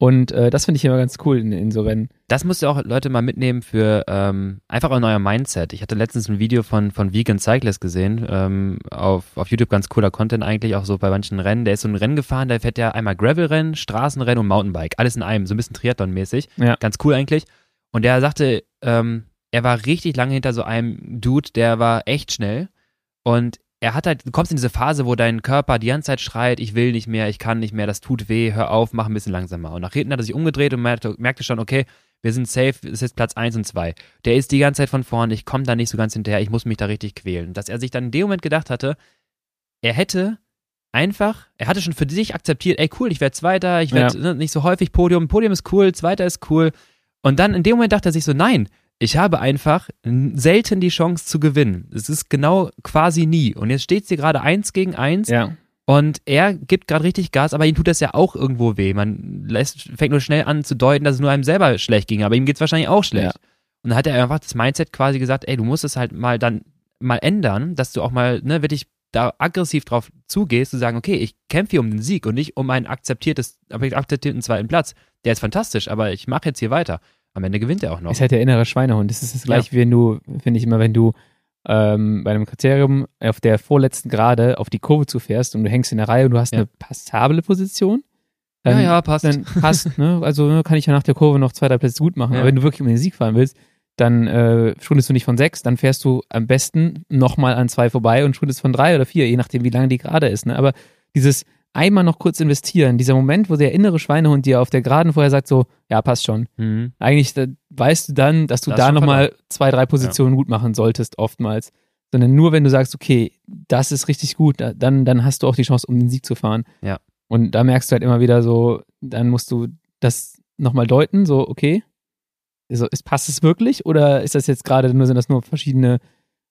Und äh, das finde ich immer ganz cool in, in so Rennen. Das müsst ihr auch Leute mal mitnehmen für ähm, einfach ein neuer Mindset. Ich hatte letztens ein Video von, von Vegan Cyclist gesehen, ähm, auf, auf YouTube ganz cooler Content eigentlich, auch so bei manchen Rennen. Der ist so ein Rennen gefahren, da fährt der einmal Gravelrennen, Straßenrennen und Mountainbike. Alles in einem, so ein bisschen Triathlon-mäßig. Ja. Ganz cool eigentlich. Und der sagte, ähm, er war richtig lange hinter so einem Dude, der war echt schnell. Und er hat halt, du kommst in diese Phase, wo dein Körper die ganze Zeit schreit, ich will nicht mehr, ich kann nicht mehr, das tut weh, hör auf, mach ein bisschen langsamer. Und nach hinten hat er sich umgedreht und merkte, merkte schon, okay, wir sind safe, es ist jetzt Platz 1 und 2. Der ist die ganze Zeit von vorne, ich komme da nicht so ganz hinterher, ich muss mich da richtig quälen. Dass er sich dann in dem Moment gedacht hatte, er hätte einfach, er hatte schon für sich akzeptiert, ey cool, ich werde Zweiter, ich werde ja. nicht so häufig Podium, Podium ist cool, Zweiter ist cool. Und dann in dem Moment dachte er sich so, nein, ich habe einfach selten die Chance zu gewinnen. Es ist genau quasi nie. Und jetzt steht sie gerade eins gegen eins. Ja. Und er gibt gerade richtig Gas, aber ihm tut das ja auch irgendwo weh. Man lässt, fängt nur schnell an zu deuten, dass es nur einem selber schlecht ging, aber ihm geht es wahrscheinlich auch schlecht. Ja. Und dann hat er einfach das Mindset quasi gesagt, ey, du musst es halt mal dann mal ändern, dass du auch mal, ne, wirklich da aggressiv drauf zugehst, zu sagen, okay, ich kämpfe hier um den Sieg und nicht um einen akzeptiertes, akzeptierten zweiten Platz. Der ist fantastisch, aber ich mache jetzt hier weiter. Am Ende gewinnt er auch noch. Ist halt der innere Schweinehund. Das ist das gleiche, ja. wie wenn du, finde ich immer, wenn du ähm, bei einem Kriterium auf der vorletzten Gerade auf die Kurve zufährst und du hängst in der Reihe und du hast ja. eine passable Position. Dann, ja, ja, passt. Dann passt, ne? Also ne, kann ich ja nach der Kurve noch zwei, drei Plätze gut machen. Ja. Aber wenn du wirklich um den Sieg fahren willst, dann äh, schwundest du nicht von sechs, dann fährst du am besten nochmal an zwei vorbei und schwundest von drei oder vier, je nachdem, wie lange die gerade ist. Ne? Aber dieses einmal noch kurz investieren. Dieser Moment, wo der innere Schweinehund dir auf der Geraden vorher sagt, so, ja, passt schon. Mhm. Eigentlich da, weißt du dann, dass du das da nochmal zwei, drei Positionen ja. gut machen solltest, oftmals. Sondern nur, wenn du sagst, okay, das ist richtig gut, dann, dann hast du auch die Chance, um den Sieg zu fahren. Ja. Und da merkst du halt immer wieder so, dann musst du das nochmal deuten, so, okay, also, ist, passt es wirklich oder ist das jetzt gerade nur, sind das nur verschiedene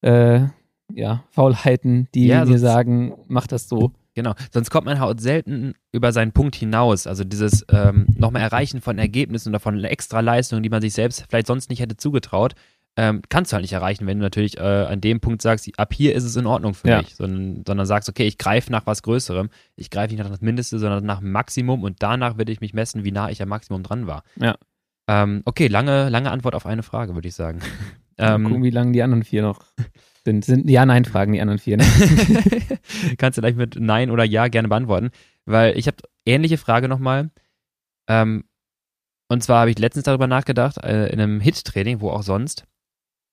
äh, ja, Faulheiten, die ja, mir sagen, mach das so? Genau, sonst kommt man halt selten über seinen Punkt hinaus. Also dieses ähm, nochmal Erreichen von Ergebnissen oder von extra Leistungen, die man sich selbst vielleicht sonst nicht hätte zugetraut, ähm, kannst du halt nicht erreichen, wenn du natürlich äh, an dem Punkt sagst, ab hier ist es in Ordnung für ja. mich, sondern, sondern sagst, okay, ich greife nach was Größerem. Ich greife nicht nach das Mindeste, sondern nach Maximum und danach werde ich mich messen, wie nah ich am Maximum dran war. Ja. Ähm, okay, lange, lange Antwort auf eine Frage, würde ich sagen. Ähm, gucken, wie lange die anderen vier noch sind. Sind Ja-Nein-Fragen, die anderen vier. Ne? Kannst du gleich mit Nein oder Ja gerne beantworten, weil ich habe ähnliche Frage nochmal. Ähm, und zwar habe ich letztens darüber nachgedacht, äh, in einem Hit-Training, wo auch sonst.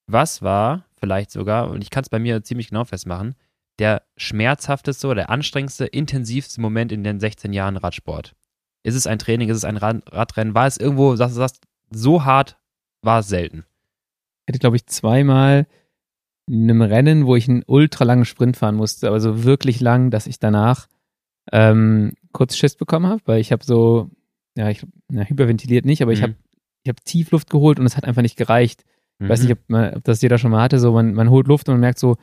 Was war vielleicht sogar, und ich kann es bei mir ziemlich genau festmachen, der schmerzhafteste oder der anstrengendste, intensivste Moment in den 16 Jahren Radsport? Ist es ein Training, ist es ein Rad Radrennen? War es irgendwo, sagst du, sagst, so hart war es selten? Ich hätte, glaube ich, zweimal einem Rennen, wo ich einen ultra langen Sprint fahren musste, aber so wirklich lang, dass ich danach ähm, kurz Schiss bekommen habe, weil ich habe so, ja, ich na, hyperventiliert nicht, aber mhm. ich habe ich hab Tiefluft geholt und es hat einfach nicht gereicht. Ich weiß nicht, ob, man, ob, das jeder schon mal hatte, so man, man holt Luft und man merkt so,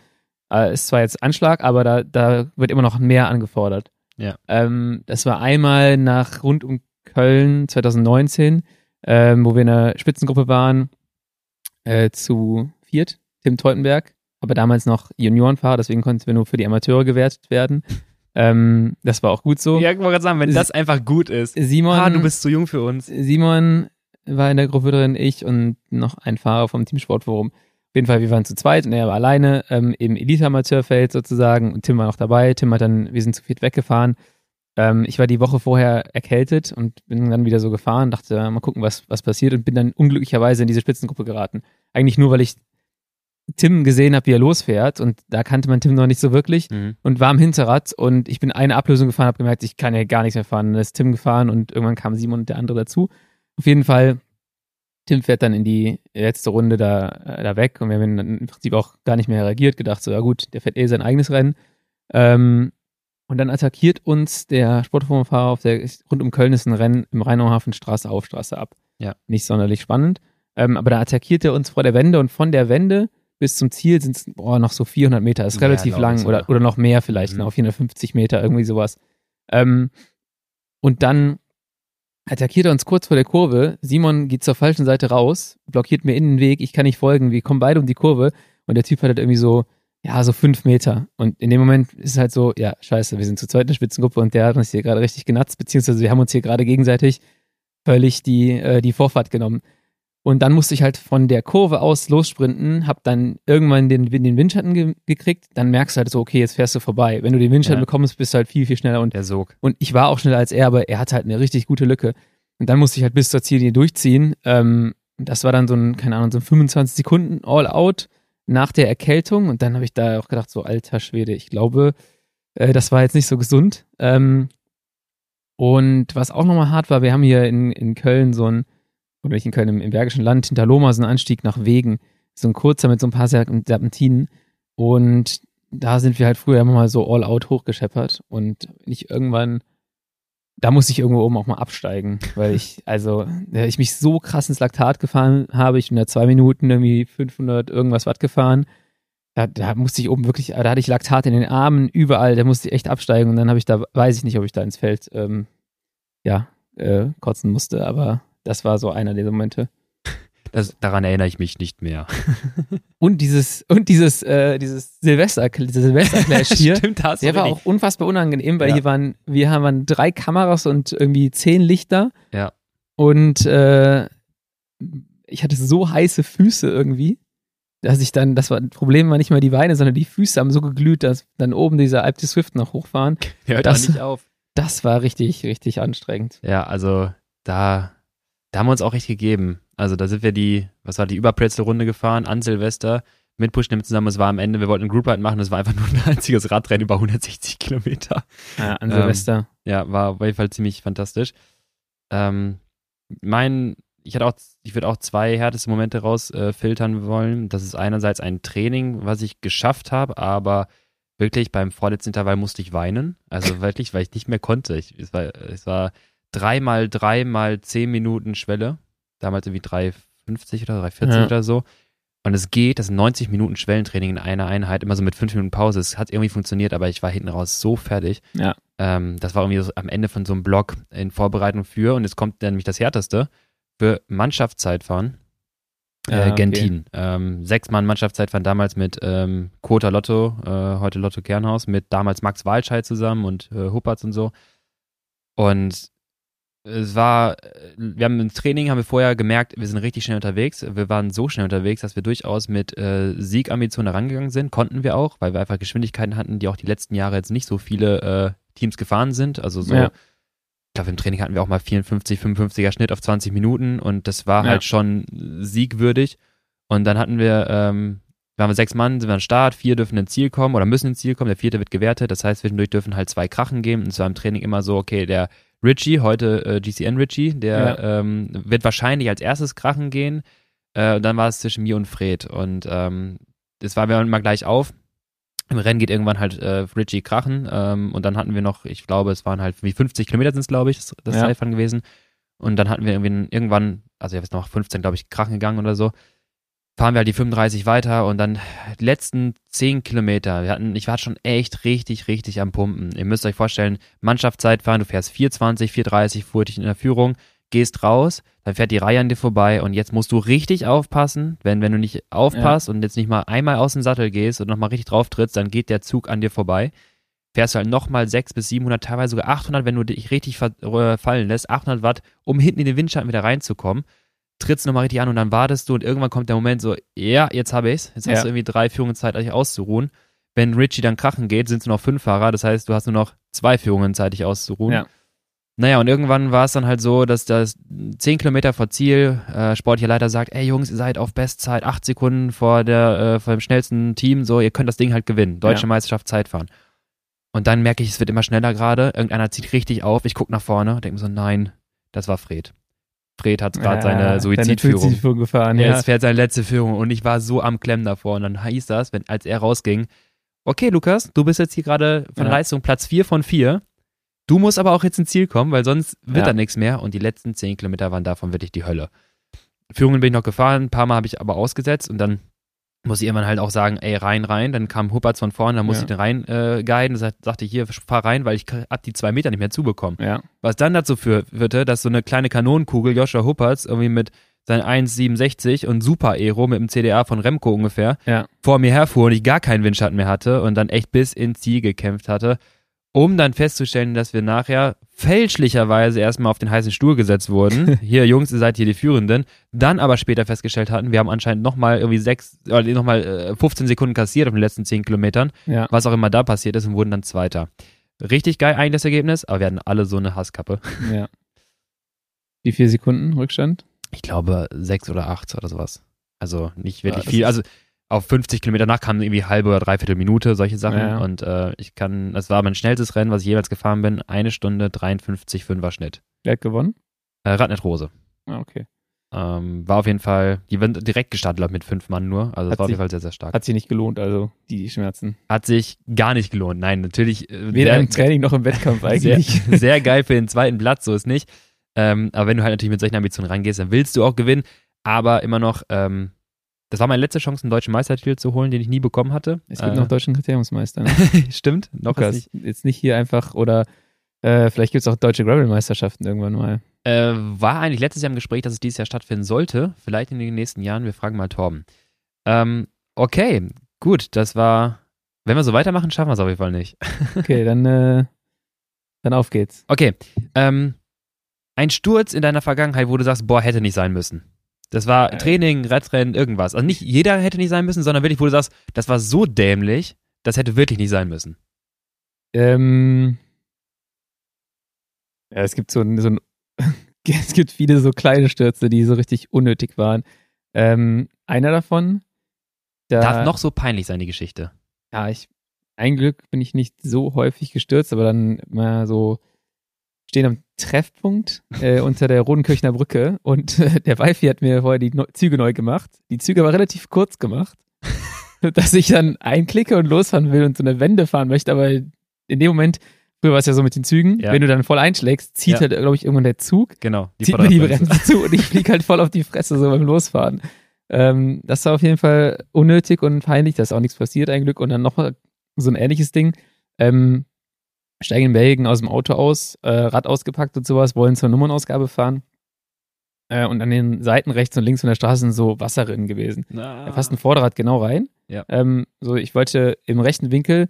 äh, ist zwar jetzt Anschlag, aber da, da wird immer noch mehr angefordert. Ja. Ähm, das war einmal nach rund um Köln 2019, ähm, wo wir in einer Spitzengruppe waren, äh, zu viert, Tim Teutenberg, aber damals noch Juniorenfahrer, deswegen konnten wir nur für die Amateure gewertet werden. Ähm, das war auch gut so. Ja, ich wollte gerade sagen, wenn das einfach gut ist. Simon, ah, du bist zu jung für uns. Simon war in der Gruppe drin, ich und noch ein Fahrer vom Teamsportforum. Auf jeden Fall, wir waren zu zweit und er war alleine ähm, im Elite-Amateurfeld sozusagen und Tim war noch dabei. Tim hat dann, wir sind zu viert weggefahren. Ähm, ich war die Woche vorher erkältet und bin dann wieder so gefahren, dachte, mal gucken, was, was passiert und bin dann unglücklicherweise in diese Spitzengruppe geraten. Eigentlich nur, weil ich Tim gesehen habe, wie er losfährt und da kannte man Tim noch nicht so wirklich mhm. und war am Hinterrad und ich bin eine Ablösung gefahren, habe gemerkt, ich kann ja gar nichts mehr fahren. Dann ist Tim gefahren und irgendwann kam Simon und der andere dazu. Auf jeden Fall, Tim fährt dann in die letzte Runde da, äh, da weg und wir haben dann im Prinzip auch gar nicht mehr reagiert, gedacht, so ja gut, der fährt eh sein eigenes Rennen. Ähm, und dann attackiert uns der Sportformfahrer auf der rund um Köln ist ein Rennen im Rheinauhafen Straße auf, Straße ab. Ja. Nicht sonderlich spannend. Ähm, aber da attackiert er uns vor der Wende und von der Wende bis zum Ziel sind es noch so 400 Meter. Ist relativ ja, lang oder, oder noch mehr vielleicht, mhm. noch 450 Meter, irgendwie sowas. Ähm, und dann attackiert er uns kurz vor der Kurve. Simon geht zur falschen Seite raus, blockiert mir innen den Weg. Ich kann nicht folgen. Wir kommen beide um die Kurve und der Typ hat halt irgendwie so, ja, so fünf Meter. Und in dem Moment ist es halt so, ja, scheiße, wir sind zu zweit in der Spitzengruppe und der hat uns hier gerade richtig genatzt, beziehungsweise wir haben uns hier gerade gegenseitig völlig die, äh, die Vorfahrt genommen. Und dann musste ich halt von der Kurve aus lossprinten, hab dann irgendwann den, den Windschatten ge gekriegt. Dann merkst du halt so, okay, jetzt fährst du vorbei. Wenn du den Windschatten ja. bekommst, bist du halt viel, viel schneller. Und, der Sog. und ich war auch schneller als er, aber er hatte halt eine richtig gute Lücke. Und dann musste ich halt bis zur Ziellinie durchziehen. Ähm, das war dann so ein, keine Ahnung, so ein 25 Sekunden All-Out nach der Erkältung. Und dann habe ich da auch gedacht, so alter Schwede, ich glaube, äh, das war jetzt nicht so gesund. Ähm, und was auch nochmal hart war, wir haben hier in, in Köln so ein oder in Köln, im, im Bergischen Land, hinter Loma, so ein Anstieg nach Wegen, so ein kurzer mit so ein paar Serpentinen. Und da sind wir halt früher immer mal so all out hochgescheppert und nicht irgendwann, da musste ich irgendwo oben auch mal absteigen, weil ich, also, ich mich so krass ins Laktat gefahren habe. Ich bin da zwei Minuten irgendwie 500 irgendwas Watt gefahren. Da, da musste ich oben wirklich, da hatte ich Laktat in den Armen, überall, da musste ich echt absteigen und dann habe ich da, weiß ich nicht, ob ich da ins Feld, ähm, ja, äh, kotzen musste, aber das war so einer der Momente. Das, daran erinnere ich mich nicht mehr. und dieses, und dieses, äh, dieses Silvester, dieser Silvesterclash hier, Stimmt, der war auch unfassbar unangenehm, weil Ja. hier waren, wir haben drei Kameras und irgendwie zehn Lichter. Ja. Und äh, ich hatte so heiße Füße irgendwie, dass ich dann, das war, das Problem war nicht mal die Beine, sondern die Füße haben so geglüht, dass dann oben dieser Alp de Swift noch hochfahren. Der hört Das- nicht auf. Das war richtig, richtig anstrengend. Ja, also da, da haben wir uns auch echt gegeben. Also da sind wir die, was war die Überpretzel-Runde gefahren an Silvester mit Pushnim zusammen. Es war am Ende, wir wollten einen Group Ride machen, es war einfach nur ein einziges Radrennen über 160 Kilometer. Ja, an Ähm, Silvester. Ja, war auf jeden Fall ziemlich fantastisch. Ähm, mein, ich hatte auch, ich würde auch zwei härteste Momente rausfiltern äh, filtern wollen. Das ist einerseits ein Training, was ich geschafft habe, aber wirklich beim vorletzten Intervall musste ich weinen. Also wirklich, weil ich nicht mehr konnte. Ich, es war, es war drei mal drei mal zehn Minuten Schwelle. Damals irgendwie 3,50 oder 3,40 Ja. oder so. Und es geht, das sind 90 Minuten Schwellentraining in einer Einheit, immer so mit fünf Minuten Pause. Es hat irgendwie funktioniert, aber ich war hinten raus so fertig. Ja. Ähm, das war irgendwie so am Ende von so einem Block in Vorbereitung für, und jetzt kommt nämlich das Härteste, für Mannschaftszeitfahren. Ah, Äh, okay. Gentin. Ähm, sechs Mann Mannschaftszeitfahren damals mit ähm, Kota Lotto, äh, heute Lotto Kernhaus, mit damals Max Walscheid zusammen und äh, Huppertz und so. Und es war, äh, wir haben im Training, haben wir vorher gemerkt, wir sind richtig schnell unterwegs. Wir waren so schnell unterwegs, dass wir durchaus mit äh, Siegambitionen herangegangen sind. Konnten wir auch, weil wir einfach Geschwindigkeiten hatten, die auch die letzten Jahre jetzt nicht so viele äh, Teams gefahren sind. Also so, Ja. ich glaube, im Training hatten wir auch mal 54, 55er Schnitt auf 20 Minuten und das war Ja. halt schon siegwürdig. Und dann hatten wir, ähm, waren wir sechs Mann, sind wir am Start, vier dürfen ins Ziel kommen oder müssen ins Ziel kommen, der vierte wird gewertet. Das heißt, zwischendurch dürfen halt zwei Krachen geben. Und es war im Training immer so, okay, der Richie, heute äh, GCN Richie, der ähm, wird wahrscheinlich als erstes krachen gehen. Äh, und dann war es zwischen mir und Fred. Und ähm, das war wir immer gleich auf. Im Rennen geht irgendwann halt äh, Richie krachen. Ähm, und dann hatten wir noch, ich glaube, es waren halt wie 50 Kilometer sind es, glaube ich, das, das Ja. Zeitfahren gewesen. Und dann hatten wir irgendwie irgendwann, also ich weiß noch 15, glaube ich, krachen gegangen oder so. Fahren wir halt die 35 weiter und dann die letzten 10 Kilometer. Wir hatten, ich war schon echt richtig, richtig am Pumpen. Ihr müsst euch vorstellen, Mannschaftszeitfahren, du fährst 420, 430, fuhr dich in der Führung, gehst raus, dann fährt die Reihe an dir vorbei und jetzt musst du richtig aufpassen, wenn, wenn du nicht aufpasst und jetzt nicht mal einmal aus dem Sattel gehst und nochmal richtig drauf trittst, dann geht der Zug an dir vorbei. Fährst du halt nochmal 600 bis 700, teilweise sogar 800, wenn du dich richtig äh, fallen lässt, 800 Watt, um hinten in den Windschatten wieder reinzukommen. Trittst nochmal richtig an und dann wartest du und irgendwann kommt der Moment so, ja, jetzt habe ich's. Jetzt Ja. hast du irgendwie drei Führungen Zeit, dich auszuruhen. Wenn Richie dann krachen geht, sind es nur noch fünf Fahrer, das heißt, du hast nur noch zwei Führungen Zeit, dich auszuruhen. Ja. Naja, und irgendwann war es dann halt so, dass das zehn Kilometer vor Ziel äh, sportlicher Leiter sagt, ey Jungs, ihr seid auf Bestzeit, acht Sekunden vor der äh, vor dem schnellsten Team, so ihr könnt das Ding halt gewinnen, deutsche Ja. Meisterschaft Zeitfahren. Und dann merke ich, es wird immer schneller gerade, irgendeiner zieht richtig auf, ich gucke nach vorne, denke mir so, nein, das war Fred. Fred hat gerade Ja, seine Suizidführung. Suizidführung gefahren, Er ja. ist- fährt seine letzte Führung und ich war so am Klemmen davor. Und dann hieß das, wenn, als er rausging, okay, Lukas, du bist jetzt hier gerade von Ja. Leistung Platz 4 von 4. Du musst aber auch jetzt ins Ziel kommen, weil sonst wird Ja. da nichts mehr. Und die letzten 10 Kilometer waren davon wirklich die Hölle. Führungen bin ich noch gefahren, ein paar Mal habe ich aber ausgesetzt und dann muss ich irgendwann halt auch sagen, ey, rein, rein. Dann kam Huppertz von vorne, dann musste Ja. ich den rein äh, guiden. Sag, sagte ich, hier, fahr rein, weil ich hab die zwei Meter nicht mehr zubekommen. Ja. Was dann dazu führte, dass so eine kleine Kanonenkugel, Joshua Huppertz, irgendwie mit seinen 1,67 und Super Aero mit dem CDA von Remco ungefähr, Ja. vor mir herfuhr und ich gar keinen Windschatten mehr hatte und dann echt bis ins Ziel gekämpft hatte, um dann festzustellen, dass wir nachher fälschlicherweise erstmal auf den heißen Stuhl gesetzt wurden. hier, Jungs, ihr seid hier die Führenden. Dann aber später festgestellt hatten, wir haben anscheinend nochmal irgendwie sechs, oder nochmal äh, 15 Sekunden kassiert auf den letzten 10 Kilometern Ja. was auch immer da passiert ist und wurden dann Zweiter. Richtig geil eigentlich das Ergebnis, aber wir hatten alle so eine Hasskappe. ja. Wie viele Sekunden Rückstand? Ich glaube sechs oder acht oder sowas. Also nicht wirklich Ja, viel. Also auf 50 Kilometer nach kamen irgendwie halbe oder dreiviertel Minute, solche Sachen. Ja. Und äh, ich kann, das war mein schnellstes Rennen, was ich jeweils gefahren bin. Eine Stunde 53, 5er Schnitt. Wer hat gewonnen? Äh, Radnet Rose. Ah, okay. Ähm, war auf jeden Fall, die sind direkt gestartet, mit fünf Mann nur. Also das war auf sich- jeden Fall sehr, sehr stark. Hat sich nicht gelohnt, also die Schmerzen. Hat sich gar nicht gelohnt. Nein, natürlich. äh, Weder sehr- im Training noch im Wettkampf eigentlich. Sehr, sehr geil für den zweiten Platz, so ist nicht. Ähm, aber wenn du halt natürlich mit solchen Ambitionen rangehst, dann willst du auch gewinnen. Aber immer noch, ähm, das war meine letzte Chance, einen deutschen Meistertitel zu holen, den ich nie bekommen hatte. Es gibt äh, noch deutschen Kriteriumsmeister. Ne? Stimmt, noch Lukas, nicht. jetzt nicht hier einfach oder äh, vielleicht gibt es auch deutsche Gravel-Meisterschaften irgendwann mal. Äh, war eigentlich letztes Jahr im Gespräch, dass es dieses Jahr stattfinden sollte. Vielleicht in den nächsten Jahren. Wir fragen mal Torben. Ähm, okay, gut, das war. Wenn wir so weitermachen, schaffen wir es auf jeden Fall nicht. Okay, dann, äh, dann auf geht's. Okay, ähm, ein Sturz in deiner Vergangenheit, wo du sagst, boah, hätte nicht sein müssen. Das war Äh. Training, Radrennen, irgendwas. Also nicht jeder hätte nicht sein müssen, sondern wirklich, wo du sagst, das war so dämlich, das hätte wirklich nicht sein müssen. Ähm, ja, es gibt so ein, so ein es gibt viele so kleine Stürze, die so richtig unnötig waren. Ähm, einer davon, da, Darf noch so peinlich sein, die Geschichte. ja, ich, ein Glück bin ich nicht so häufig gestürzt, aber dann mal so stehen am Treffpunkt äh, unter der Rodenkirchner Brücke und äh, der Wifi hat mir vorher die Züge neu gemacht. Die Züge aber relativ kurz gemacht, dass ich dann einklicke und losfahren will und so eine Wende fahren möchte, aber in dem Moment, früher war es ja so mit den Zügen, Ja. wenn du dann voll einschlägst, zieht Ja. halt, glaube ich, irgendwann der Zug Genau. zieht mir die. Bremse zu und ich fliege halt voll auf die Fresse so beim Losfahren. Ähm, das war auf jeden Fall unnötig und peinlich, da ist auch nichts passiert, ein Glück. Und dann noch mal so ein ähnliches Ding. Ähm, steigen in Belgien aus dem Auto aus, äh, Rad ausgepackt und sowas, wollen zur Nummernausgabe fahren. Äh, und an den Seiten rechts und links von der Straße sind so Wasserrinnen gewesen. Na. Da passt ein Vorderrad genau rein. Ja. Ähm, so, ich wollte im rechten Winkel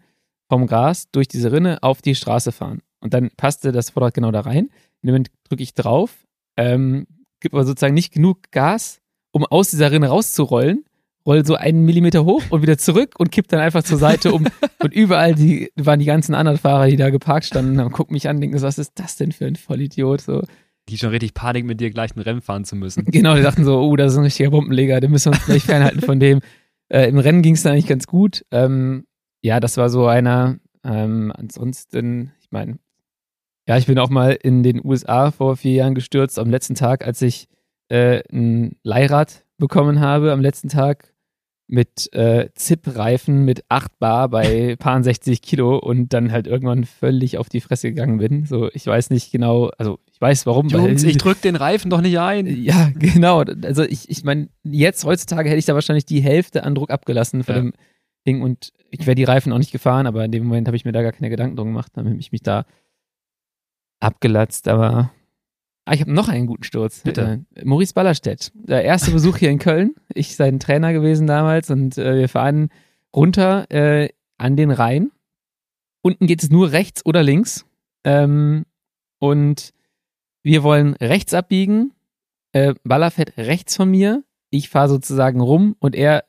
vom Gras durch diese Rinne auf die Straße fahren. Und dann passte das Vorderrad genau da rein. In dem Moment drücke ich drauf, ähm, gibt aber sozusagen nicht genug Gas, um aus dieser Rinne rauszurollen. Roll so einen Millimeter hoch und wieder zurück und kipp dann einfach zur Seite um. und überall die, waren die ganzen anderen Fahrer, die da geparkt standen, und gucken mich an, denken so, was ist das denn für ein Vollidiot? So. Die schon richtig Panik, mit dir gleich ein Rennen fahren zu müssen. Genau, die dachten so, oh, das ist ein richtiger Bombenleger, den müssen wir uns gleich fernhalten von dem. Äh, Im Rennen ging es dann eigentlich ganz gut. Ähm, ja, das war so einer. Ähm, ansonsten, ich meine, ja, ich bin auch mal in den USA vor vier Jahren gestürzt, am letzten Tag, als ich äh, ein Leihrad bekommen habe, am letzten Tag mit äh, ZIP-Reifen mit 8 Bar bei paar 60 Kilo und dann halt irgendwann völlig auf die Fresse gegangen bin. So, ich weiß nicht genau, also ich weiß warum. Jungs, ich drück den Reifen doch nicht ein. ja, genau. Also ich, ich meine, jetzt heutzutage hätte ich da wahrscheinlich die Hälfte an Druck abgelassen von Ja. dem Ding und ich wäre die Reifen auch nicht gefahren, aber in dem Moment habe ich mir da gar keine Gedanken drum gemacht, dann habe ich mich da abgelatzt, aber ah, ich habe noch einen guten Sturz. Bitte. Äh, Maurice Ballerstedt. Der erste Besuch hier in Köln. Ich sein Trainer gewesen damals und äh, wir fahren runter äh, an den Rhein. Unten geht es nur rechts oder links. Ähm, und wir wollen rechts abbiegen. Äh, Baller fährt rechts von mir. Ich fahre sozusagen rum und er